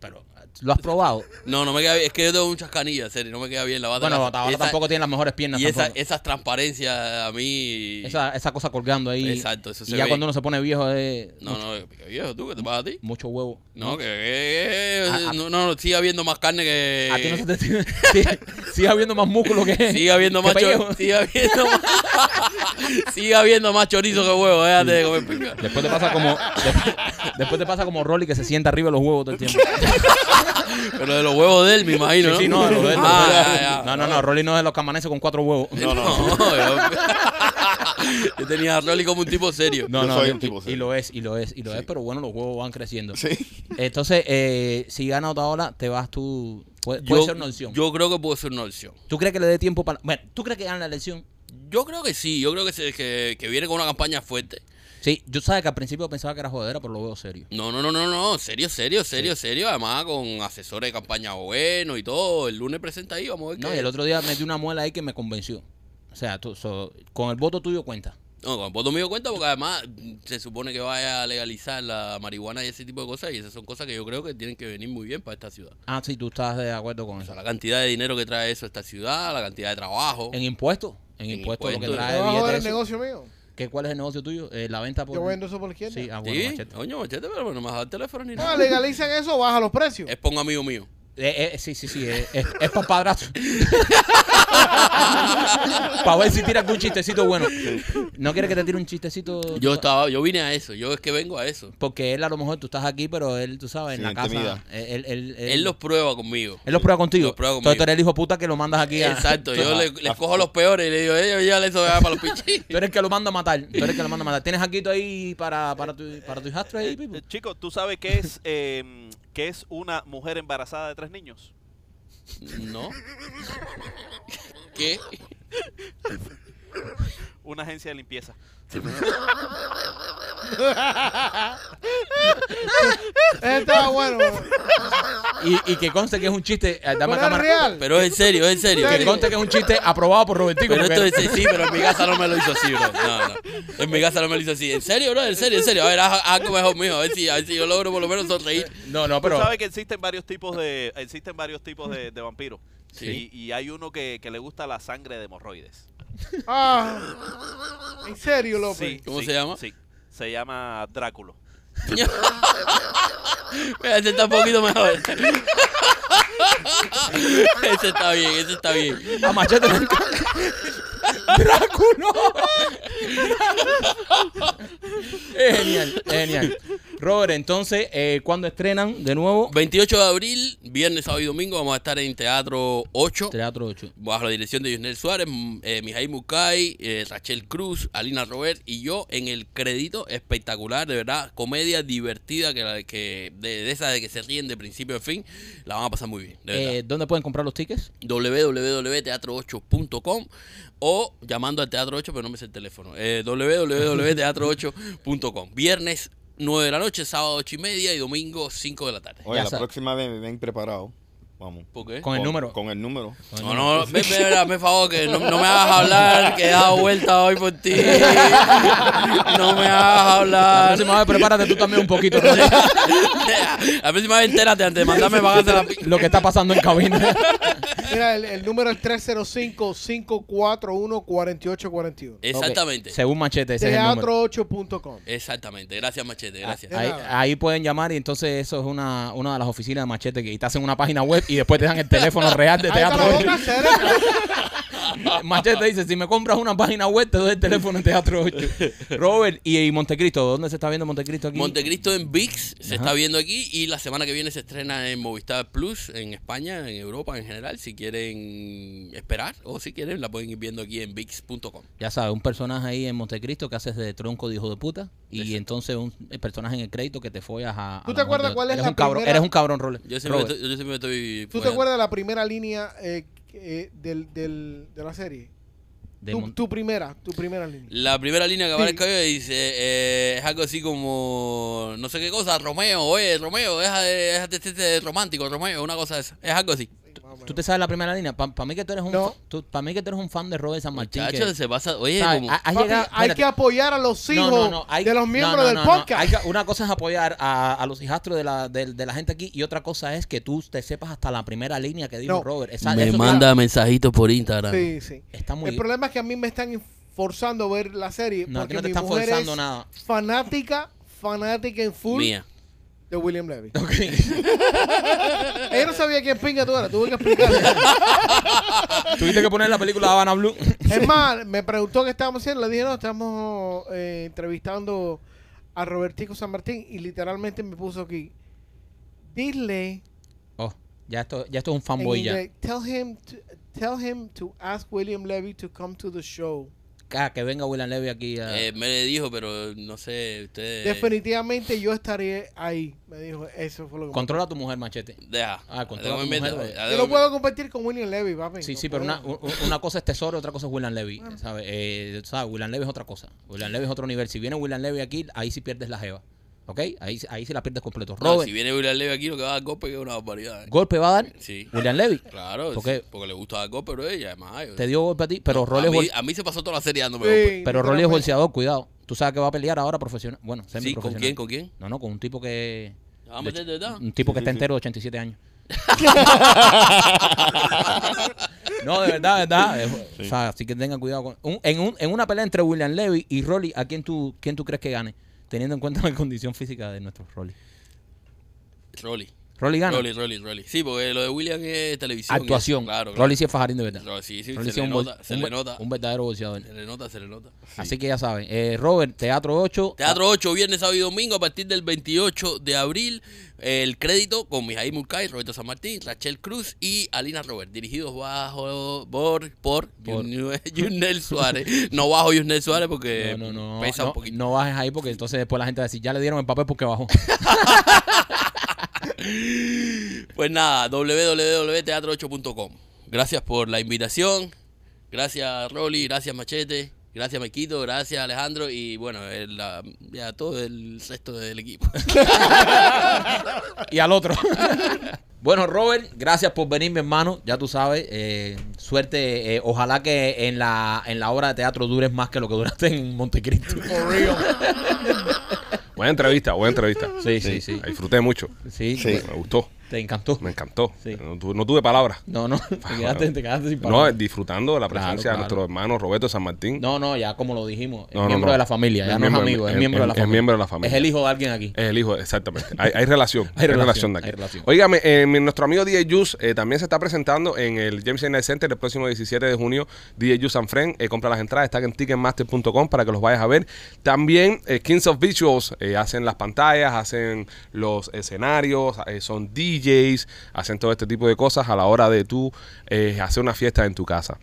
Pero, ¿lo has probado? No, no me queda bien. Es que yo tengo muchas canillas, en serio. No me queda bien la bata Bueno, Y esa- tampoco tiene las mejores piernas Y esa, esas transparencias a mí... Esa, esa cosa colgando ahí. Exacto, eso Y se ya ve. cuando uno se pone viejo es No, no, que viejo, tú, ¿qué te pasa a ti? mucho huevo. No, que, que- que- A- no, no, sigue habiendo más carne que... A ti no se te <laughs> sigue, sigue habiendo más músculo que Sigue habiendo más chorizo, sigue habiendo más, <laughs> sigue habiendo más chorizo que huevo, déjate de comer pinga. Después te pasa como después, después te pasa como Rolly que se sienta arriba de los huevos todo el tiempo. <laughs> <laughs> Pero de los huevos de él, me imagino, Sí, ¿no? sí, no, de los de él, de los Ah, de él. ya, ya. No, no, no, Rolly no es de los que amanece con cuatro huevos. <laughs> No, no. <laughs> yo, yo tenía a Rolly como un tipo serio. No, Yo no, soy y- un tipo y, serio. lo es, y lo es, y lo es, pero bueno, los huevos van creciendo. Sí. Entonces, eh, si gana Otaola, te vas tú. Puede, puede ser una opción. yo creo que puede ser una opción. ¿Tú crees que le dé tiempo para.? Bueno, ¿tú crees que gana la elección? Yo creo que sí, yo creo que, se- que, que viene con una campaña fuerte. Sí, yo sabes que al principio pensaba que era jodera, pero lo veo serio. No, no, no, no, no, serio, serio, serio, serio. Además, con asesores de campaña buenos y todo. El lunes presenta ahí, vamos a ver No, qué- y el otro día metí una muela ahí que me convenció. O sea, tú, so- con el voto tuyo cuenta. No, con el voto mío cuenta porque además se supone que vaya a legalizar la marihuana y ese tipo de cosas y esas son cosas que yo creo que tienen que venir muy bien para esta ciudad. Ah, sí, tú estás de acuerdo con O eso. sea, la cantidad de dinero que trae eso a esta ciudad, la cantidad de trabajo. En impuestos. En, En impuestos, lo que trae ¿Te vas a joder billetes. el negocio mío? ¿Qué, ¿Cuál es el negocio tuyo? Eh, la venta por. Yo vendo eso por izquierda. Sí, ah, bueno, Sí, machete. coño, machete, pero no me has dado el teléfono ni No, nada. legalicen eso, baja los precios. Es pongo amigo mío. Eh, eh, sí, sí, sí, eh, es, es para padrastro. <laughs> para ver si tira algún chistecito bueno. ¿No quieres que te tire un chistecito? Yo estaba, yo vine a eso, yo es que vengo a eso. Porque él a lo mejor tú estás aquí, pero él, tú sabes, en Sí, la casa. intimida. Él, él, él, Él los prueba conmigo. él los prueba contigo. Los prueba Entonces tú conmigo. eres el hijo puta que lo mandas aquí a. Exacto, yo le, les <laughs> cojo los peores y le digo, ellos ya les va para los pichis. <laughs> tú eres el que lo manda a matar. Tú eres el que lo manda a matar. ¿Tienes aquí tú ahí para, para tu, para tu hijastro ahí, Pipo? Eh, Chicos, ¿tú sabes qué es, eh, qué es una mujer embarazada de tres niños? No. ¿Qué? Una agencia de limpieza. Estaba bueno. Y, y que conste que es un chiste. eh, Dame Pero la es cámara. real. Pero es en serio, es en serio. Que conste que es un chiste aprobado por Robertico. Pero porque- esto es, sí, pero en mi casa no me lo hizo así, bro. No, no. En mi casa no me lo hizo así. ¿En serio, bro? ¿En serio? ¿En serio? A ver, haz, haz algo mejor mío. A ver si, a ver si yo logro por lo menos sonreír. No, no, Tú pero. sabes que existen varios tipos de existen varios tipos de, de vampiros. Sí. Y, y hay uno que, que le gusta la sangre de hemorroides. Ah, en serio, López. Sí, ¿Cómo sí, se llama? Sí. Se llama Dráculo. <laughs> Ese está un poquito mejor. <laughs> ese está bien, ese está bien. A Machete le. ¡Dráculo! es <laughs> genial, es genial. Robert, entonces, eh, ¿cuándo estrenan de nuevo? 28 de abril, viernes, sábado y domingo, vamos a estar en Teatro 8. Teatro 8. Bajo la dirección de Yusnel Suárez, eh, Mijail Mucay, eh, Rachel Cruz, Alina Robert y yo en el crédito espectacular, de verdad, comedia divertida que, la- que de, de esa de que se ríen de principio a fin, la van a pasar muy bien, de. Eh, ¿Dónde pueden comprar los tickets? www.teatro8.com o llamando al Teatro 8, pero no me sé el teléfono. Eh, www.teatro8.com. Viernes 9 de la noche, sábado 8 y media y domingo 5 de la tarde. Oye, Ya la sa- próxima vez ven preparado. Vamos. ¿Por qué? Con el número. Con el número. No, no, ven, ven, hazme favor que no, no me hagas hablar, que he dado vuelta hoy por ti. No me hagas La hablar. próxima vez prepárate tú también un poquito. ¿no? La próxima vez entérate antes de mandarme pagarse la Lo que está pasando en cabina. Mira, el, el número es 305-541-4841. Exactamente. Ok, Según Machete, ese es el número. Teatro8.com. Exactamente. Gracias, Machete. Gracias. De Ahí, pueden llamar y entonces eso es una, una de las oficinas de Machete que te hacen una página web y después te dan el teléfono real de teatro. <laughs> Machete dice, si me compras una página web, te doy el teléfono en Teatro 8. <laughs> Robert, y, y Montecristo, ¿dónde se está viendo Montecristo aquí? Montecristo en VIX se Ajá. está viendo aquí y la semana que viene se estrena en Movistar Plus en España, en Europa en general. Si quieren esperar o si quieren la pueden ir viendo aquí en VIX.com. Ya sabes, un personaje ahí en Montecristo que haces de tronco de hijo de puta y entonces un personaje en el crédito que te follas a... a ¿Tú te acuerdas cuál es eres la un cabrón, primera- Eres un cabrón, Robert. Yo siempre, Robert. estoy, yo siempre estoy. ¿Tú te acuerdas de la primera línea eh, eh, del, del, de la serie? De tu, tu primera, tu primera línea. La primera línea que Sí. aparece ahí dice, eh, es algo así como, no sé qué cosa, Romeo, oye, Romeo, deja de, deja de ser romántico, Romeo, una cosa de esa. Es algo así. ¿Tú te sabes la primera línea? Para mí que tú eres un No. para mí que tú eres un fan de Robert San Martín. que- Muchachos, se pasa, oye, ¿sabes? como, Ha- has Papi, llegado- hay que apoyar a los hijos no, no, hay- de los miembros no, del no, no. podcast. Hay que- una cosa es apoyar a, a los hijastros de la, de, de la gente aquí y otra cosa es que tú te sepas hasta la primera línea que dijo No. Robert. Esa- me eso- manda mensajitos por Instagram. Sí, sí. Está muy El problema es que a mí me están forzando a ver la serie No, porque aquí no te mi están mujer forzando es nada. fanática, fanática en full Mía. De William Levy. Ok. <laughs> Ella no sabía quién pinga tú eras, tuve que explicarle. Tuviste que poner la película Habana Blue. es más, me preguntó qué estábamos haciendo, le dije, no, estamos eh, entrevistando a Robertico San Martín y literalmente me puso aquí, dile Oh, ya esto, ya esto es un fanboy ya. tell him, to, tell him to ask William Levy to come to the show. Ah, que venga William Levy aquí. a- Eh, me dijo, pero no sé, ustedes... Definitivamente yo estaré ahí, me dijo, eso fue lo que me Controla a tu mujer, machete. Deja. Ah, controla tu mujer, Yo no puedo competir con William Levy, papi. Sí, no sí, pero una, una cosa es Tesoro, otra cosa es William Levy. ¿sabes? Eh, ¿sabes? William Levy es otra cosa. William Levy es otro nivel. Si viene William Levy aquí, ahí sí pierdes la jeva. ¿Ok? Ahí, ahí sí la pierdes completo. No, Robert, si viene William Levy aquí, lo que va a dar golpe que es una barbaridad. eh. golpe va a dar Sí. William Levy. Claro, ¿Por qué? sí, porque le gusta dar golpe, pero ella, además. yo- Te dio golpe a ti, pero a, Rolly es mí, a mí se pasó toda la serie dándome Sí, golpe. pero Rolly es bolseador, cuidado. Tú sabes que va a pelear ahora profesional. Bueno, Sí, semi ¿con profesional. quién? ¿Con quién? No, no, con un tipo que. ¿Te vas a meter de verdad? Un tipo que está entero de 87 años. <laughs> no, de verdad, de verdad. O sea, así que tengan cuidado con. un- en, un- en una pelea entre William Levy y Rolly, ¿a quién tú, quién tú crees que gane? Teniendo en cuenta la condición física de nuestro Rolly. Rolly. Rolly gana. Rolly, Rolly, Rolly. Sí, porque lo de William es televisión. Actuación. eso, Claro, claro. Rolly sí es fajarín de verdad. Rolly, sí, sí, Rolly se, sí es le un, nota, bol- se un le nota. un verdadero boxeador. Se le nota, se le nota. Así que ya saben. Eh, Robert, Teatro 8. Teatro 8, viernes, sábado y domingo, a partir del 28 de abril. El crédito con Mijail Murcay, Roberto San Martín, Rachel Cruz y Alina Robert. Dirigidos bajo por, por, Por. <laughs> Yunel Suárez. No bajo Yunel Suárez porque No, no, no. pesa un poquito. no bajes ahí porque entonces después la gente va a decir, ya le dieron el papel porque bajó. <laughs> Pues nada, www.teatro8.com. Gracias por la invitación. Gracias, Rolly. Gracias, Machete. Gracias, Mequito. Gracias, Alejandro. Y bueno, el, la- ya todo el resto del equipo. <laughs> y al otro. <laughs> bueno, Robert, gracias por venir, mi hermano. Ya tú sabes, eh, suerte. eh, ojalá que en la, en la obra de teatro dures más que lo que duraste en Montecristo. <laughs> Buena entrevista, buena entrevista. Sí, sí, sí. La disfruté mucho. Sí, Sí. Me gustó, te encantó. me encantó. Sí. No, tuve, no tuve palabras. No, no, <laughs> te quedaste, te quedaste sin No, palabras. disfrutando de la presencia claro. de nuestro hermano Roberto San Martín. No, no, ya como lo dijimos, es No, no, miembro no. de la familia, ya Es no es miembro- amigo, es es- miembro de la es familia. miembro de la familia. Es el hijo de alguien aquí. Es el hijo, exactamente. <laughs> Hay, hay relación. Hay relación, relación de aquí. hay relación. Eh, nuestro amigo DJ Juice eh, también se está presentando en el James Night Center el próximo 17 de junio. DJ Juice and Friend. eh, compra las entradas, está en ticketmaster.com para que los vayas a ver. También eh, Kings of Visuals hacen las pantallas, hacen los escenarios, son DJs, hacen todo este tipo de cosas a la hora de tú eh, hacer una fiesta en tu casa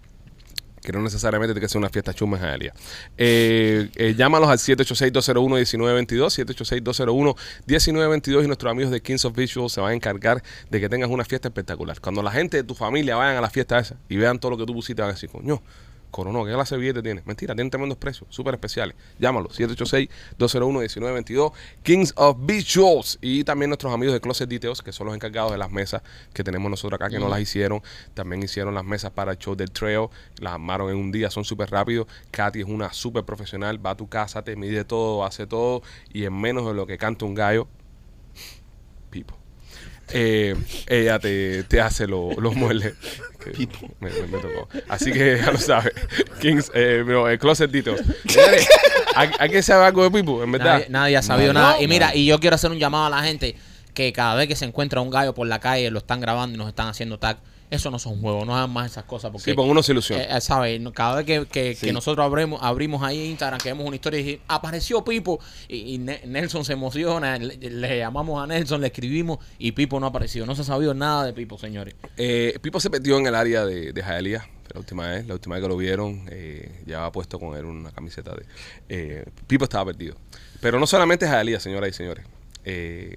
que no necesariamente tiene que una fiesta chuma en Hialeah. Eh, llámalos al 786-201-1922, 786-201-1922 y nuestros amigos de Kings of Visuals se van a encargar de que tengas una fiesta espectacular. Cuando la gente de tu familia vayan a la fiesta esa y vean todo lo que tú pusiste, van a decir, coño, Coronó, ¿qué clase de billete tiene? Mentira, tienen tremendos precios, súper especiales. Llámalo, 786-201-1922, Kings of Visuals. Y también nuestros amigos de Closet Details, que son los encargados de las mesas que tenemos nosotros acá, que no las hicieron. También hicieron las mesas para el show del trail, las armaron en un día, son súper rápidos. Katy es una súper profesional, va a tu casa, te mide todo, hace todo, y en menos de lo que canta un gallo, Pipo. Eh, ella te, te hace lo- los muebles. <laughs> Que Me, me- me tocó. Así que ya lo sabes. <laughs> Kings, eh, no, eh, Closet Details. <laughs> ¿Hay, hay que saber algo de Pipo, en verdad. Nadie, nadie ha sabido No, nada. no. y mira, y yo quiero hacer un llamado a la gente que cada vez que se encuentra un gallo por la calle lo están grabando y nos están haciendo tag. Eso no son juegos, no hagan más esas cosas. Porque, Sí, pues uno se ilusiona. eh, eh, Cada vez que, que- Sí. que nosotros abrimos, abrimos ahí Instagram, que vemos una historia y dije, apareció Pipo. Y, y Ne- Nelson se emociona, le, le llamamos a Nelson, le escribimos y Pipo no apareció. No se ha sabido nada de Pipo, señores. Eh, Pipo se metió en el área de, de la última vez, la última vez que lo vieron, eh, llevaba puesto con él una camiseta de... eh, Pipo estaba perdido. Pero no solamente Hialeah, señoras y señores.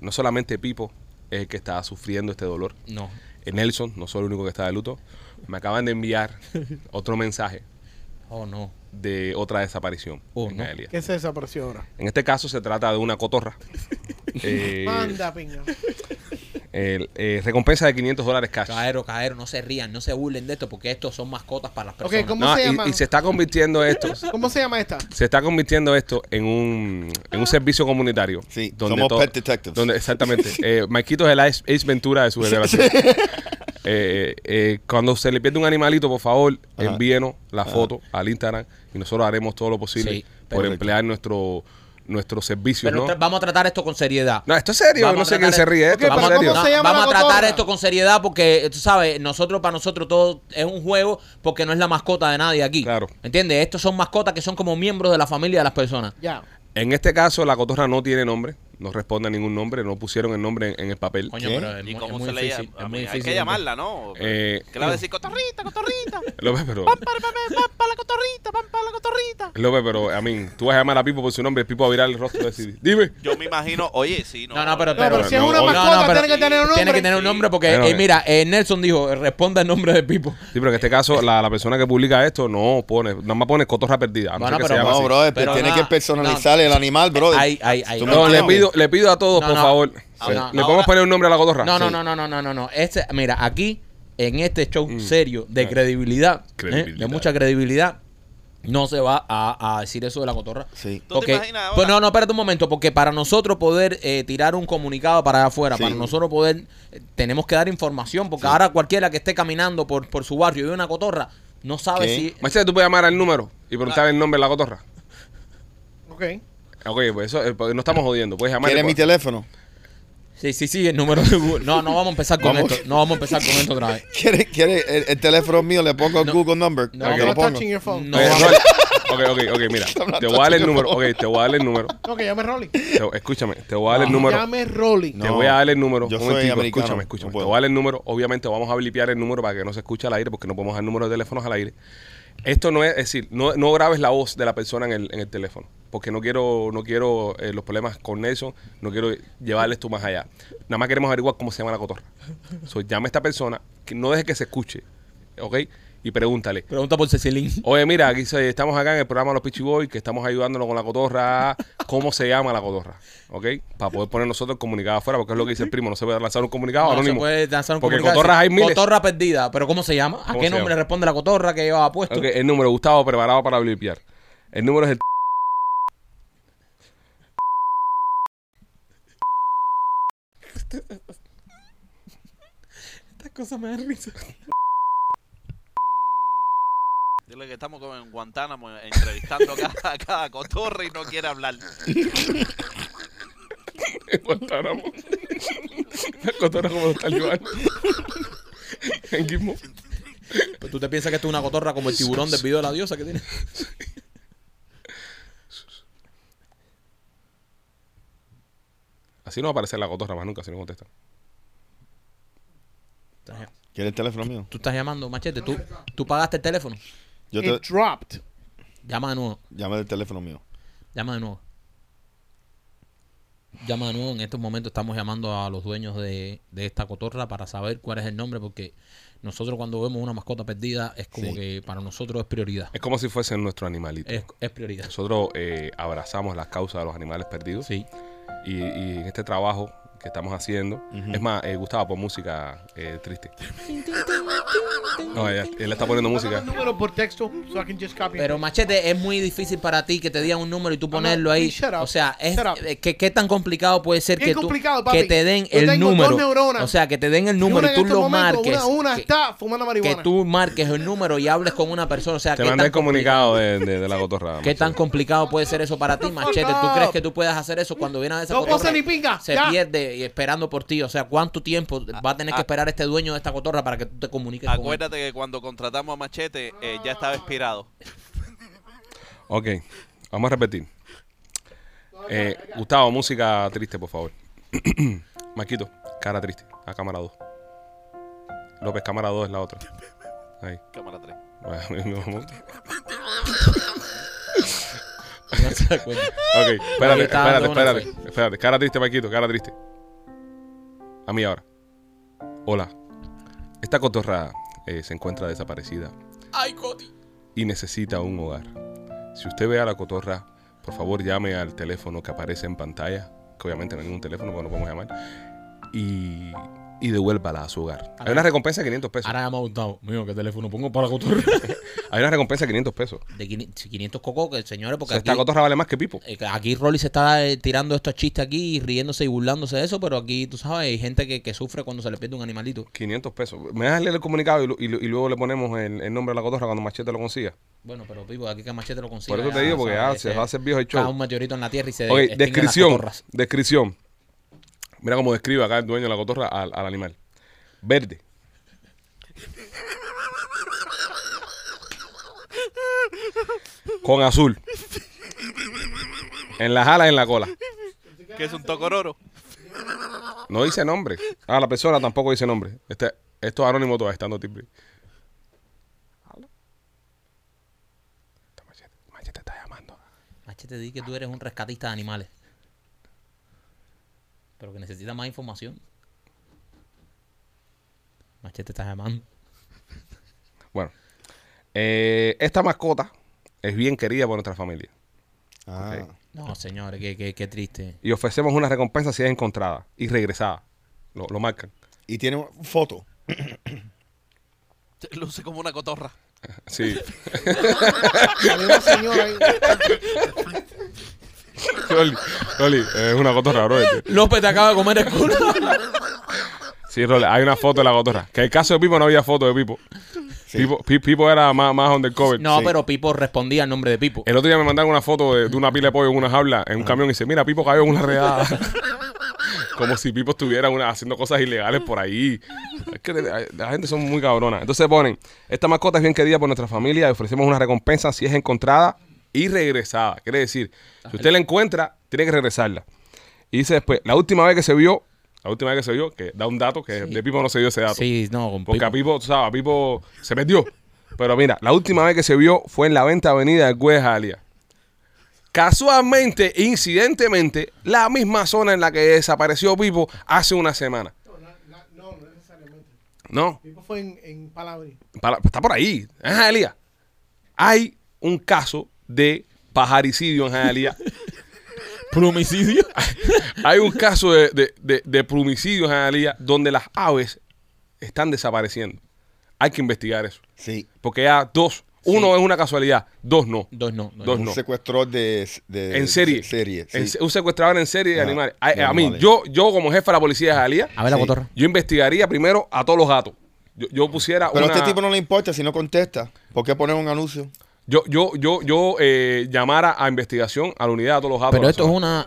No solamente Pipo es el que está sufriendo este dolor. No. Nelson, no soy el único que está de luto. Me acaban de enviar <laughs> otro mensaje Oh, no. de otra desaparición Oh, en no. ¿Qué se desapareció ahora? En este caso se trata de una cotorra. Eh, <laughs> Manda, piña. El, eh, recompensa de 500 dólares cash. Caero, caero, no se rían, no se burlen de esto porque estos son mascotas para las Ok, personas. ¿cómo No, se y- llama? y se está convirtiendo esto <laughs> ¿Cómo se llama esta? se está convirtiendo esto en un, en un servicio comunitario. Sí, somos pet detectives. Donde, exactamente. <laughs> Eh, Marquito es el Ace, Ace Ventura de su generación. <laughs> Eh, eh, cuando se le pierde un animalito, por favor, Ajá. envíenos la foto al Instagram y nosotros haremos todo lo posible Sí, por perfecto. emplear nuestro, nuestros servicios. Pero ¿no? vamos a tratar esto con seriedad. no, esto es serio. Vamos no a sé quién tratar- se ríe de esto. Pero serio. ¿cómo No, se llama vamos a tratar esto con seriedad porque, tú sabes, nosotros para nosotros todo es un juego porque no es la mascota de nadie aquí. Claro. ¿Entiendes? Estos son mascotas que son como miembros de la familia de las personas. Ya. En este caso, la cotorra no tiene nombre. No responde a ningún nombre. No pusieron el nombre en, en el papel. Coño, ¿Qué? pero es ¿Y muy, cómo es muy se le difícil. llama? es muy Hay que llamarla, ¿no? Eh, ¿Qué le va a decir? Cotorrita, cotorrita. <laughs> López, pero... Van para, la cotorrita, van para la cotorrita. López, pero a mí, tú vas a llamar a Pipo por su nombre. Pipo va a virar el rostro y decir, dime. Yo me imagino, oye, sí, no. No, no, pero, No, pero si es no, una no, mascota, pero tiene que tener un nombre. Tiene que tener un nombre porque, eh, eh. mira, eh, Nelson dijo, responda el nombre de Pipo. Sí, pero en este caso, la, la persona que publica esto no pone, nada más pone cotorra perdida. No que pero- No, brother, Pero tiene que personalizar el animal, brother. Hay, hay, hay. Tú No, le entiendes. Pido, le pido a todos, No, por no. favor. Ah, ¿Le ahora- podemos poner un nombre a la cotorra? No, no, Sí. no, no, no, no, no, no. Este, mira, aquí, en este show serio de credibilidad, ¿eh? Credibilidad. de mucha credibilidad, no se va a, a decir eso de la cotorra. Sí. ¿Tú te Porque- imaginas ahora? pues no, no, espérate un momento, porque para nosotros poder eh, tirar un comunicado para allá afuera, Sí. para nosotros poder, eh, tenemos que dar información, porque ahora cualquiera que esté caminando por, por su barrio y ve una cotorra, no sabe ¿Qué? si... Machete, tú puedes llamar al número y preguntar el nombre de la cotorra. Ok. Ok, pues eso, eh, pues no estamos jodiendo. Puedes llamar. ¿Quieres mi teléfono? Sí, sí, sí, el número de Google. No, no vamos a empezar con Vamos. esto. No vamos a empezar con esto otra vez. <laughs> ¿Quieres quiere el, el teléfono mío? Le pongo No. Google Number. No, lo ponga. touching your phone. No, Oye, vamos- Rolly, ok, ok, ok, mira. <laughs> Te voy a dar el número. Ok, te voy a dar el número. No, que llame Rolly. Te- escúchame, te voy a dar el número. Llame Rolly. No. Te voy a dar el número. yo un soy momentico, americano, Escúchame, escúchame. no te voy a dar el número. Obviamente vamos a blipear el número para que no se escuche al aire porque no podemos dar números de teléfonos al aire. Esto no es, es decir, no, no grabes la voz de la persona en el, en el teléfono. Porque no quiero, no quiero eh, los problemas con Nelson, no quiero llevarle esto más allá. Nada más queremos averiguar cómo se llama la cotorra. So, llama a esta persona, que no deje que se escuche, ¿ok? Y pregúntale. Pregunta por Cecilín. Oye, mira, aquí se- estamos acá en el programa Los Pichi Boys, que estamos ayudándolo con la cotorra. ¿Cómo se llama la cotorra? ¿Ok? Para poder poner nosotros el comunicado afuera, porque es lo que dice el primo, no se puede lanzar un comunicado No, se anónimo. puede lanzar un Porque comunicado, cotorras hay miles. Cotorra perdida. ¿Pero cómo se llama? ¿A ¿Cómo qué se nombre llama? responde la cotorra que llevaba puesto? El número, Gustavo, preparado para blipear. El número es el... Estas cosas me dan risa. Dile que estamos como en Guantánamo entrevistando a cada, a cada cotorra y no quiere hablar. Guantánamo. La cotorra como los talibanes. En Gizmo. Pues tú te piensas que esto es una cotorra como el tiburón del video de la diosa que tiene. Así no va a aparecer la cotorra más nunca si no contesta. ¿Quieres el teléfono mío? Tú estás llamando, machete. ¿Tú, tú pagaste el teléfono. Yo It te... dropped. Llama de nuevo. Llama del teléfono mío. Llama de nuevo. Llama de nuevo. En estos momentos estamos llamando a los dueños de, de esta cotorra para saber cuál es el nombre, porque nosotros cuando vemos una mascota perdida es como Sí. que para nosotros es prioridad. Es como si fuese nuestro animalito. Es, es prioridad. Nosotros eh, abrazamos las causas de los animales perdidos. Sí. Y, y en este trabajo que estamos haciendo, es más, eh, Gustavo, por música eh, triste. No, ella- él está poniendo música. número por texto, so I can just copy. Pero machete, es muy difícil para ti que te digan un número y tú ponerlo ahí. O sea, es, eh, ¿qué, qué tan complicado puede ser Bien que, tú, complicado, papi. que te den Yo el número? neuronas. O sea, que te den el número y tú este lo momento, marques. Una, una que, está fumando marihuana. que tú marques el número y hables con una persona. O sea, Te ¿qué mandé tan el comunicado de, de- de la cotorra. ¿Qué tan complicado puede ser eso para ti, Machete? ¿Tú crees que tú puedas hacer eso cuando viene a esa No puedo cotorra? hacer ni pinga, Se ya. pierde y esperando por ti. O sea, ¿cuánto tiempo va a tener que esperar este dueño de esta cotorra para que tú te comuniques con él? Acuérdate que cuando contratamos a Machete eh, ya estaba expirado. <laughs> Ok, vamos a repetir. Eh, Gustavo, música triste, por favor. <clears throat> Maquito, cara triste, a cámara 2. López, cámara 2 es la otra. Ahí. Cámara 3. Bueno. <laughs> Ok, espérate, espérate, espérate, espérate. Cara triste, Maquito, cara triste. A mí ahora. Hola. Esta cotorra eh, se encuentra desaparecida Ay, Coti. y necesita un hogar. Si usted ve a la cotorra, por favor llame al teléfono que aparece en pantalla, que obviamente no hay ningún teléfono, porque no podemos llamar, y, y devuélvala a su hogar. Hay una recompensa de 500 pesos. Ahora llama a Gustavo. Mío, ¿qué teléfono pongo para la cotorra? <laughs> Hay una recompensa de 500 pesos. De 500 500 cocos, que señores, porque esta aquí, cotorra vale más que Pipo. eh, aquí Rolly se está eh, tirando estos chistes aquí y riéndose y burlándose de eso, pero aquí, tú sabes, hay gente que, que sufre cuando se le pierde un animalito. 500 pesos. Me das el comunicado y, lo- y lo- y luego le ponemos el, el nombre de la cotorra cuando Machete lo consiga. Bueno, pero Pipo, aquí que Machete lo consiga. Por eso te digo, porque ya se va a hacer viejo el show. Un meteorito en la tierra y se las descripción. Descripción. Mira cómo describe acá el dueño de la cotorra al, al animal. Verde. Con azul. En las alas y en la cola. ¿Qué es un tocororo? No dice nombre. Ah, la persona tampoco dice nombre. Este, esto es anónimo todavía, estando timbre. Machete está llamando. Machete, di que tú eres un rescatista de animales. Pero que necesita más información. Machete está llamando. Bueno, eh, esta mascota es bien querida por nuestra familia. Ah. No, señores, qué, qué, qué triste. Y ofrecemos una recompensa si es encontrada y regresada. Lo, lo marcan. Y tiene una foto. Luce como una cotorra. Sí. <laughs> Había una señora ahí. <laughs> <laughs> Rolly, Rolly, es una cotorra, bro. López te acaba de comer el culo. <laughs> Sí, Rolly, hay una foto de la cotorra. Que en el caso de Pipo no había foto de Pipo. Sí. Pipo, Pi- Pipo era más, más undercover. No, Sí. pero Pipo respondía al nombre de Pipo. El otro día me mandaron una foto de, de una pila de pollo en una jaula en un camión y dice, mira, Pipo cayó en una redada. <laughs> Como si Pipo estuviera una- haciendo cosas ilegales por ahí. Es que la, la gente son muy cabronas. Entonces ponen, esta mascota es bien querida por nuestra familia y ofrecemos una recompensa si es encontrada y regresada. Quiere decir, si usted la encuentra, tiene que regresarla. Y dice después, la última vez que se vio, la última vez que se vio, que da un dato, que de Pipo no se dio ese dato. Sí, no, con Porque a Pipo. Pipo, tú sabes, a Pipo se perdió. Pero mira, la última vez que se vio fue en la venta avenida de Jalía. Casualmente, incidentemente, la misma zona en la que desapareció Pipo hace una semana. No, no, necesariamente. ¿No? Pipo fue en, en Palabri. Para- está por ahí. En Jalía. Hay un caso de pajaricidio en Jalía. <laughs> Plumicidio. <laughs> Hay un caso de, de, de, de plumicidio en Jalía donde las aves están desapareciendo. Hay que investigar eso. Sí. Porque ya dos, uno es una casualidad, dos no. Dos no. dos Dos no. Un secuestrador de, de- En serie. serie sí. En se- un secuestrador en serie de Ajá, animales. A, de a mí, yo, yo como jefe de la policía de Jalía, A ver la Sí. cotorra. yo investigaría primero a todos los gatos. Yo, yo pusiera Pero una... a este tipo no le importa si no contesta. ¿Por qué poner un anuncio? Yo, yo, yo, yo eh, llamara a investigación a la unidad de todos los. Pero esto es una...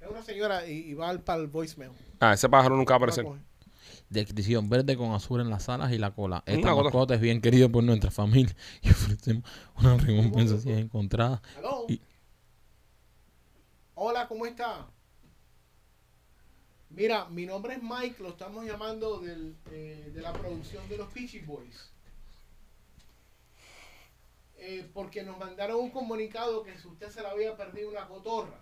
Es una señora y, y va al- para el voicemail. Ah, ese pájaro nunca va a aparecer. Descripción verde con azul en las alas y la cola. Esta Una mascota es bien querida por nuestra familia <laughs> y ofrecemos una recompensa si es encontrada. Hello. Y- Hola, ¿cómo está? Mira, mi nombre es Mike, lo estamos llamando del, eh, de la producción de los Peachy Boys. Eh, porque nos mandaron un comunicado que si usted se le había perdido una cotorra.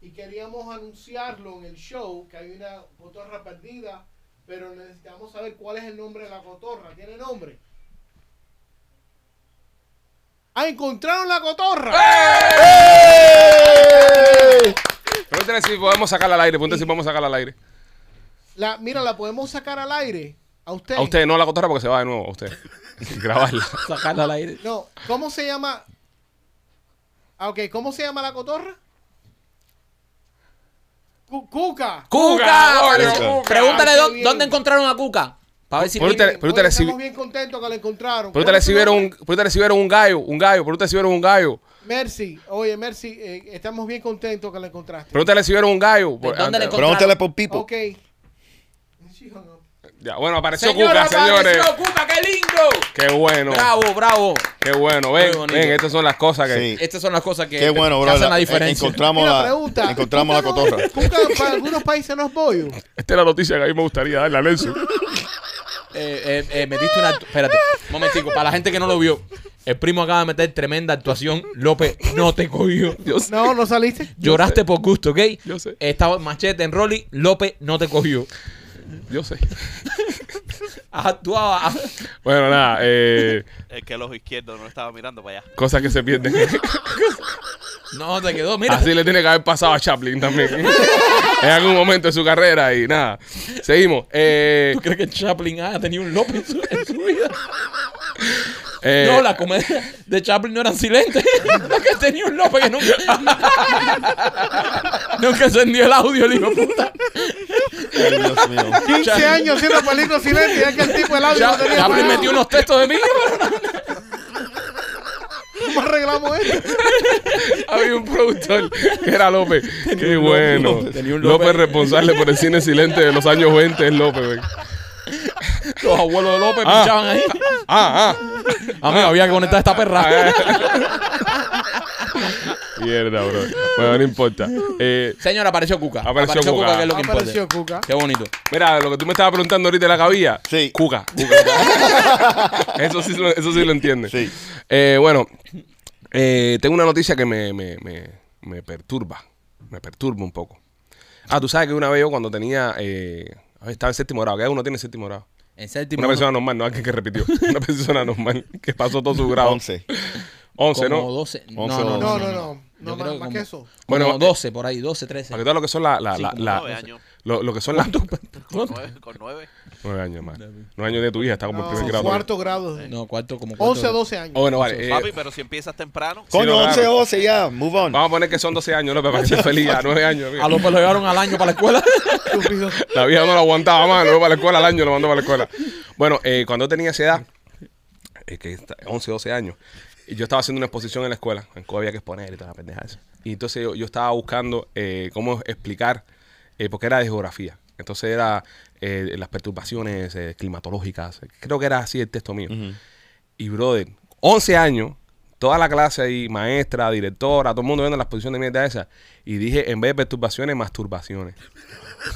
Y queríamos anunciarlo en el show, que hay una cotorra perdida, pero necesitamos saber cuál es el nombre de la cotorra. ¿Tiene nombre? ¡Ah, encontraron la cotorra! Pregúntale si podemos sacarla al aire. Pregúntale si podemos sacarla al aire. La, mira, la podemos sacar al aire. A usted. A usted, no la cotorra porque se va de nuevo a usted. <laughs> Grabarla. Sacarla al aire. No, ¿cómo se llama? Ah, ok, ¿cómo se llama la cotorra? Cu- Cuca. ¡Cuca! coño, Cuca. Pregúntale qué dó- bien. dónde encontraron a Cuca. Para ver si Por Oye, estamos bien contentos que la encontraron. Pero ¿Cuál usted le recibieron un, usted le recibieron un gallo, un gallo, pero usted recibieron un gallo. Mercy. Oye, Mercy, eh, estamos bien contentos que la encontraste. Pero usted le recibieron un gallo. ¿De dónde le Pregúntale por Pipo. Ok. Ya, bueno, apareció Señora, Cuca, señores. apareció Cuca, qué lindo. Qué bueno. Bravo, bravo. Qué bueno. Ven, ven, estas son las cosas que. Sí. Estas son las cosas que, Qué bueno, que bro. hacen la La- diferencia. Encontramos Mira, la, pregunta. encontramos la ¿Cuca no- cotorra. Cuca para algunos países no es pollo. Esta es la noticia que a mí me gustaría darle a Nelson. Eh, eh, eh, metiste una. Espérate, un momentico. Para la gente que no lo vio, el primo acaba de meter tremenda actuación. López no te cogió. Yo sé. No, no saliste. Lloraste por gusto, ¿ok? Yo sé. Estaba machete en Rolly. López no te cogió. Yo sé. <laughs> Actuaba. Bueno, nada. Eh, Es que el ojo izquierdo no estaba mirando para allá. cosas que se pierden. <laughs> No te quedó. Mira. Así le tiene que haber pasado a Chaplin también. en algún momento de su carrera y nada. Seguimos. Eh, ¿Tú crees que Chaplin haya tenido un López en su, en su vida? <laughs> eh, no, la comedia de Chaplin no eran silentes. <laughs> Lo que tenía un López que nunca. <laughs> nunca encendió el audio, el hijo puta. Ay, Dios mío. 15 años haciendo películas silentes y es que el tipo el audio Cha- no tenía Chaplin metió unos textos de mí. ¿Cómo arreglamos esto? Había un productor que era López. Qué un bueno. López. Responsable por el cine silente de los años 20 es López. ven. Los abuelos de López Ah. pinchaban ahí. Ah, ah. Amigo, había que conectar esta perra. Mierda, bro. Bueno, no importa. Eh, Señor, apareció Cuca. Apareció Cuca. que es lo que importa. Apareció Cuca. Qué bonito. mira, lo que tú me estabas preguntando ahorita de la cabilla. Sí. Cuca. <laughs> eso, sí, lo- eso sí lo entiendes. Sí. Eh, bueno, eh, tengo una noticia que me, me, me, me perturba. Me perturba un poco. Ah, tú sabes que una vez yo cuando tenía... Eh, estaba en séptimo grado. que uno tiene séptimo grado? En séptimo. Una persona normal, no alguien que repitió. <laughs> Una persona normal que pasó todo su grado. 11. 11, como ¿no? 12. No, Once no, o no. No, no, no, más, creo más como- que eso. Bueno, Bueno, 12 por ahí, 12, 13. Para que todo lo que son la, la, Sí, la, la- nueve años. lo, lo que son las <laughs> Con nueve. Con nueve. nueve años más. Nueve años de tu hija, está como en No, primer grado. cuarto grado. No, cuarto como cuarto. 11 a 12 años. Oh, bueno, vale. eh, Papi, pero si empiezas temprano. Sí, Coño, no, 11 claro. 12 ya. Move on. Vamos a poner que son 12 años, López, para que esté feliz. A 9 años. mira. A López lo llevaron al año para la escuela. La vieja no lo aguantaba más, lo llevó para la escuela al año, lo mandó para la escuela. Bueno, eh, cuando tenía esa edad, eh, que está- 11, 12 años, yo estaba haciendo una exposición en la escuela, en cual había que exponer y toda la pendeja esa. Y entonces yo, yo estaba buscando eh, cómo explicar, eh, porque era de geografía. Entonces era eh, las perturbaciones eh, climatológicas. Creo que era así el texto mío. Y, brother, 11 años, toda la clase ahí, maestra, directora, todo el mundo viendo la exposición de mierda esa. Y dije, en vez de perturbaciones, masturbaciones.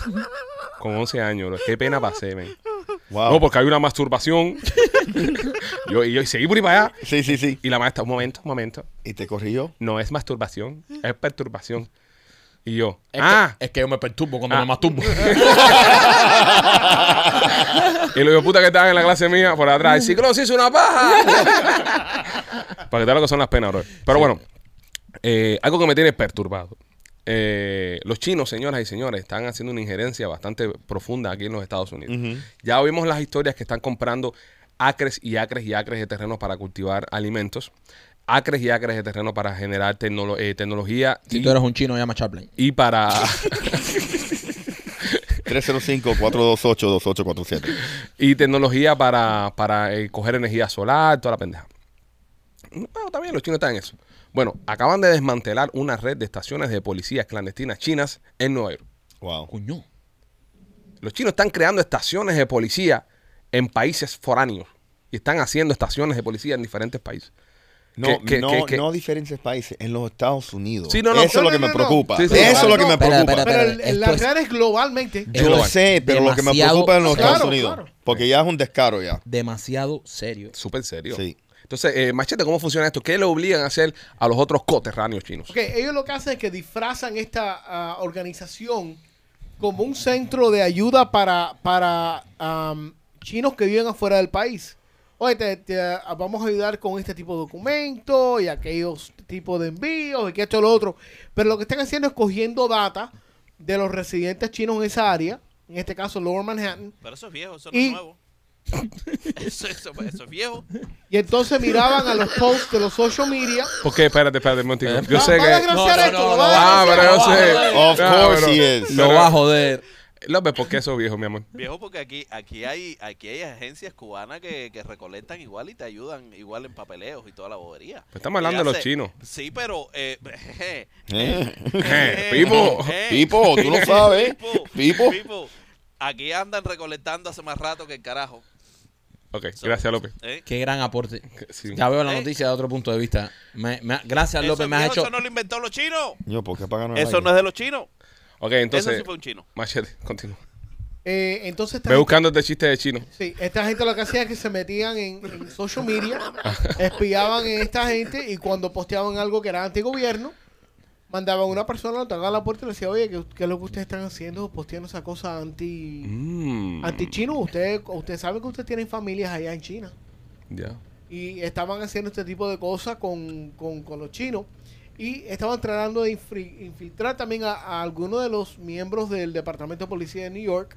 <laughs> Con 11 años, bro. Qué pena pasé, men. Wow. No, porque hay una masturbación. <laughs> yo, y yo y seguí por ahí para allá. Sí, sí, sí. Y la maestra, un momento, un momento. Y te corrigió. No es masturbación, es perturbación. Y yo, Es, ah, que, es que yo me perturbo cuando Ah. me masturbo. <laughs> y los puta que estaban en la clase mía por atrás, el ciclo se hizo una paja. <laughs> Para que te lo que son las penas, bro. Pero bueno, eh, algo que me tiene perturbado. Eh, los chinos, señoras y señores, están haciendo una injerencia bastante profunda aquí en los Estados Unidos. Ya oímos las historias que están comprando acres y acres y acres de terrenos para cultivar alimentos, acres y acres de terreno para generar tecnolo- eh, tecnología si y, tú eres un chino, llama Chaplin. y para <laughs> 305-428-2847. y tecnología para, para eh, coger energía solar, toda la pendeja. Bueno, también los chinos están en eso. Bueno, acaban de desmantelar una red de estaciones de policías clandestinas chinas en Nueva York. Wow. Coño. Los chinos están creando estaciones de policía en países foráneos y están haciendo estaciones de policía en diferentes países. No, Que- que- no, que- que- no diferentes países, en los Estados Unidos. Sí, no, no, Eso no, es lo que no, me no, preocupa. Sí, sí. Eso es lo que me preocupa. Pero espera. el- el- esto las es- globalmente. Yo lo global. sé, pero lo que me preocupa es en los Claro, Estados Unidos. claro. Porque ya es un descaro ya. Demasiado serio. Súper serio. Sí. Entonces, eh, Machete, ¿cómo funciona esto? ¿Qué le obligan a hacer a los otros coterráneos chinos? Ok, ellos lo que hacen es que disfrazan esta ah, organización como un centro de ayuda para, para chinos que viven afuera del país. Oye, te, te, ah, vamos a ayudar con este tipo de documentos y aquellos tipos de envíos y que esto y lo otro. Pero lo que están haciendo es cogiendo data de los residentes chinos en esa área en este caso Lower Manhattan, Pero eso es viejo, eso no es nuevo. <laughs> Eso, eso, eso es viejo. y entonces miraban a los posts de los social media. Porque, espérate, espérate un momentico. Yo sé va a que. No, no, esto, no, lo no, va a Ah, pero desgraciar. yo sé. Of course he is. Lo va a joder. López, ¿por qué eso viejo, mi amor? Viejo porque aquí aquí hay aquí hay agencias cubanas que, que recolectan igual y te ayudan igual en papeleos y toda la bobería. Pues estamos hablando de los chinos. Sí, pero... Eh, <laughs> Eh. Eh, Pipo. Pipo, tú lo sabes. Pipo. Pipo. Aquí andan recolectando hace más rato que el carajo. Ok, gracias, López. ¿eh? Qué gran aporte. Sí. Ya veo la ¿Eh? noticia de otro punto de vista. Me- me- gracias, Eso, López. Me has viejo, hecho. eso no lo inventó los chinos. Yo, ¿por qué Eso aire? no es de los chinos. Ok, Eso entonces. sí fue un chino. Machete, continúa. Eh, entonces Ve gente- buscando este chiste de chino. Sí, esta gente lo que hacía es que se metían en, en social media, <laughs> espiaban en esta gente y cuando posteaban algo que era antigobierno, mandaban a una persona, lo tocaban a la puerta y le decía, oye, ¿qué, qué es lo que ustedes están haciendo posteando esa cosa anti, Mm. anti chino? Ustedes usted sabe que ustedes tienen familias allá en China. Ya. Y estaban haciendo este tipo de cosas con, con- con los chinos. Y estaban tratando de infri- infiltrar también a, a algunos de los miembros del Departamento de Policía de New York.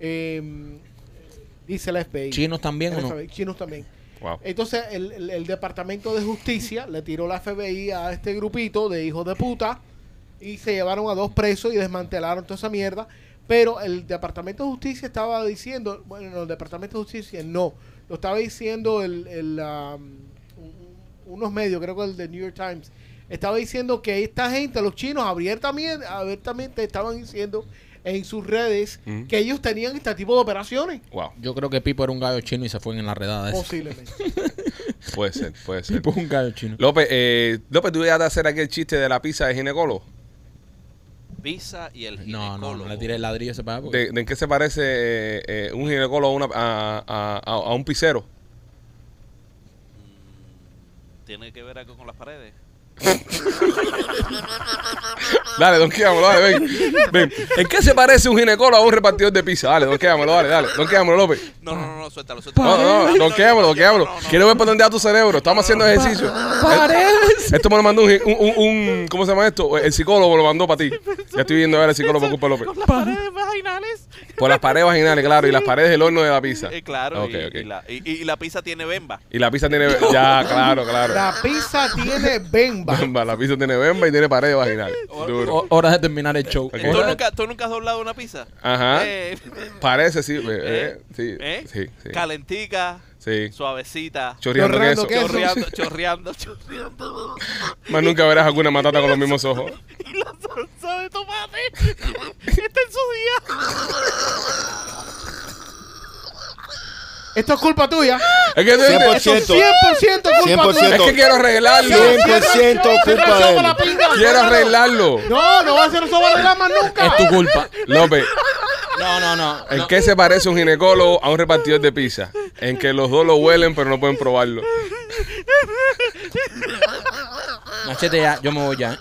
eh, dice la FBI. ¿Chinos también o no? Chinos también. Entonces, el, Departamento de Justicia le tiró la FBI a este grupito de hijos de puta y se llevaron a dos presos y desmantelaron toda esa mierda. Pero el Departamento de Justicia estaba diciendo, bueno, no, el Departamento de Justicia no, lo estaba diciendo el, el, um, un- unos medios, creo que el de New York Times, estaba diciendo que esta gente, los chinos, abiertamente, abiertamente estaban diciendo en sus redes Ujú. que ellos tenían este tipo de operaciones. Wow. Yo creo que Pipo era un gallo chino y se fue en la redada. esa. Posiblemente. <laughs> Puede ser, puede ser. Pipo es un gallo chino. López, eh, López, tú llegaste a hacer aquel chiste de la pizza de ginecólogo. Pisa y el No, ginecólogo. no, no le tiré el ladrillo ese para ¿De, qué se parece eh, eh, un ginecólogo a, una- a, a- a- a un pizzero? ¿Tiene que ver algo con las paredes? Dale, donkeámoslo, dale, ven. ven. ¿En qué se parece un ginecólogo a un repartidor de pizza? Dale, donkeámoslo, dale, dale. Donkeámoslo, López. No, no, no, no, suéltalo, suéltalo. No, no, donkeámoslo, donkeámoslo. No, no, no. Quiero ver por dónde va tu cerebro. Estamos haciendo ejercicio. ¡Paredes! Esto me lo mandó un, un, un- un- ¿cómo se llama esto? El psicólogo lo mandó para ti. Ya estoy viendo ahora el psicólogo por culpa de López. Con las paredes vaginales. Por las paredes vaginales, claro, y las paredes del horno de la pizza. Eh, claro, Ok, y, ok. y la, y, y la pizza tiene bemba. Y la pizza tiene. Ya, claro, claro. La pizza tiene bemba. Bemba, la pizza tiene bemba y tiene paredes vaginales. Duro. O- Hora de terminar el show. Ok. ¿Tú, nunca, ¿Tú nunca has doblado una pizza? Ajá. Eh, Parece, sí. eh, eh, sí, ¿eh? sí, sí. Calentica, Sí. suavecita, Chorreando Chorreando queso. queso. chorreando, <laughs> chorreando, chorreando. Más nunca verás alguna matata con los mismos ojos. Y la salsa de tomate está en su día. Esto es culpa tuya. Es que, tú dices, 100%. Esto es 100% culpa 100%. tuya. es que quiero arreglarlo. 100% culpa de él. Quiero arreglarlo. No, no va a ser eso va a arreglar más nunca. Es tu culpa. López, No, no, no. ¿en no. qué se parece un ginecólogo a un repartidor de pizza? En que los dos lo huelen pero no pueden probarlo. Machete ya, yo me voy ya.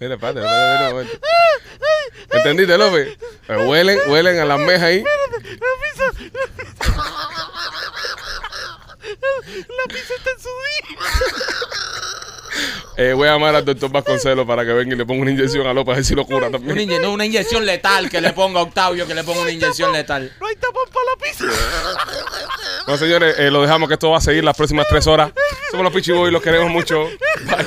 ¿Eh? Mira, espérate, espérate, espérate un momento. ¿Entendiste, López? Pues huelen, huelen a las mejas ahí. La pizza está en su día. Eh, voy a llamar al doctor Vasconcelos para que venga y le ponga una inyección a López a ver si lo cura Una, también. inye- no, una inyección letal que le ponga a Octavio, que le ponga una inyección letal. No hay tapón para la pizza. Bueno, señores, eh, lo dejamos que esto va a seguir las próximas tres horas. Somos los Pichiboy y los queremos mucho. Bye.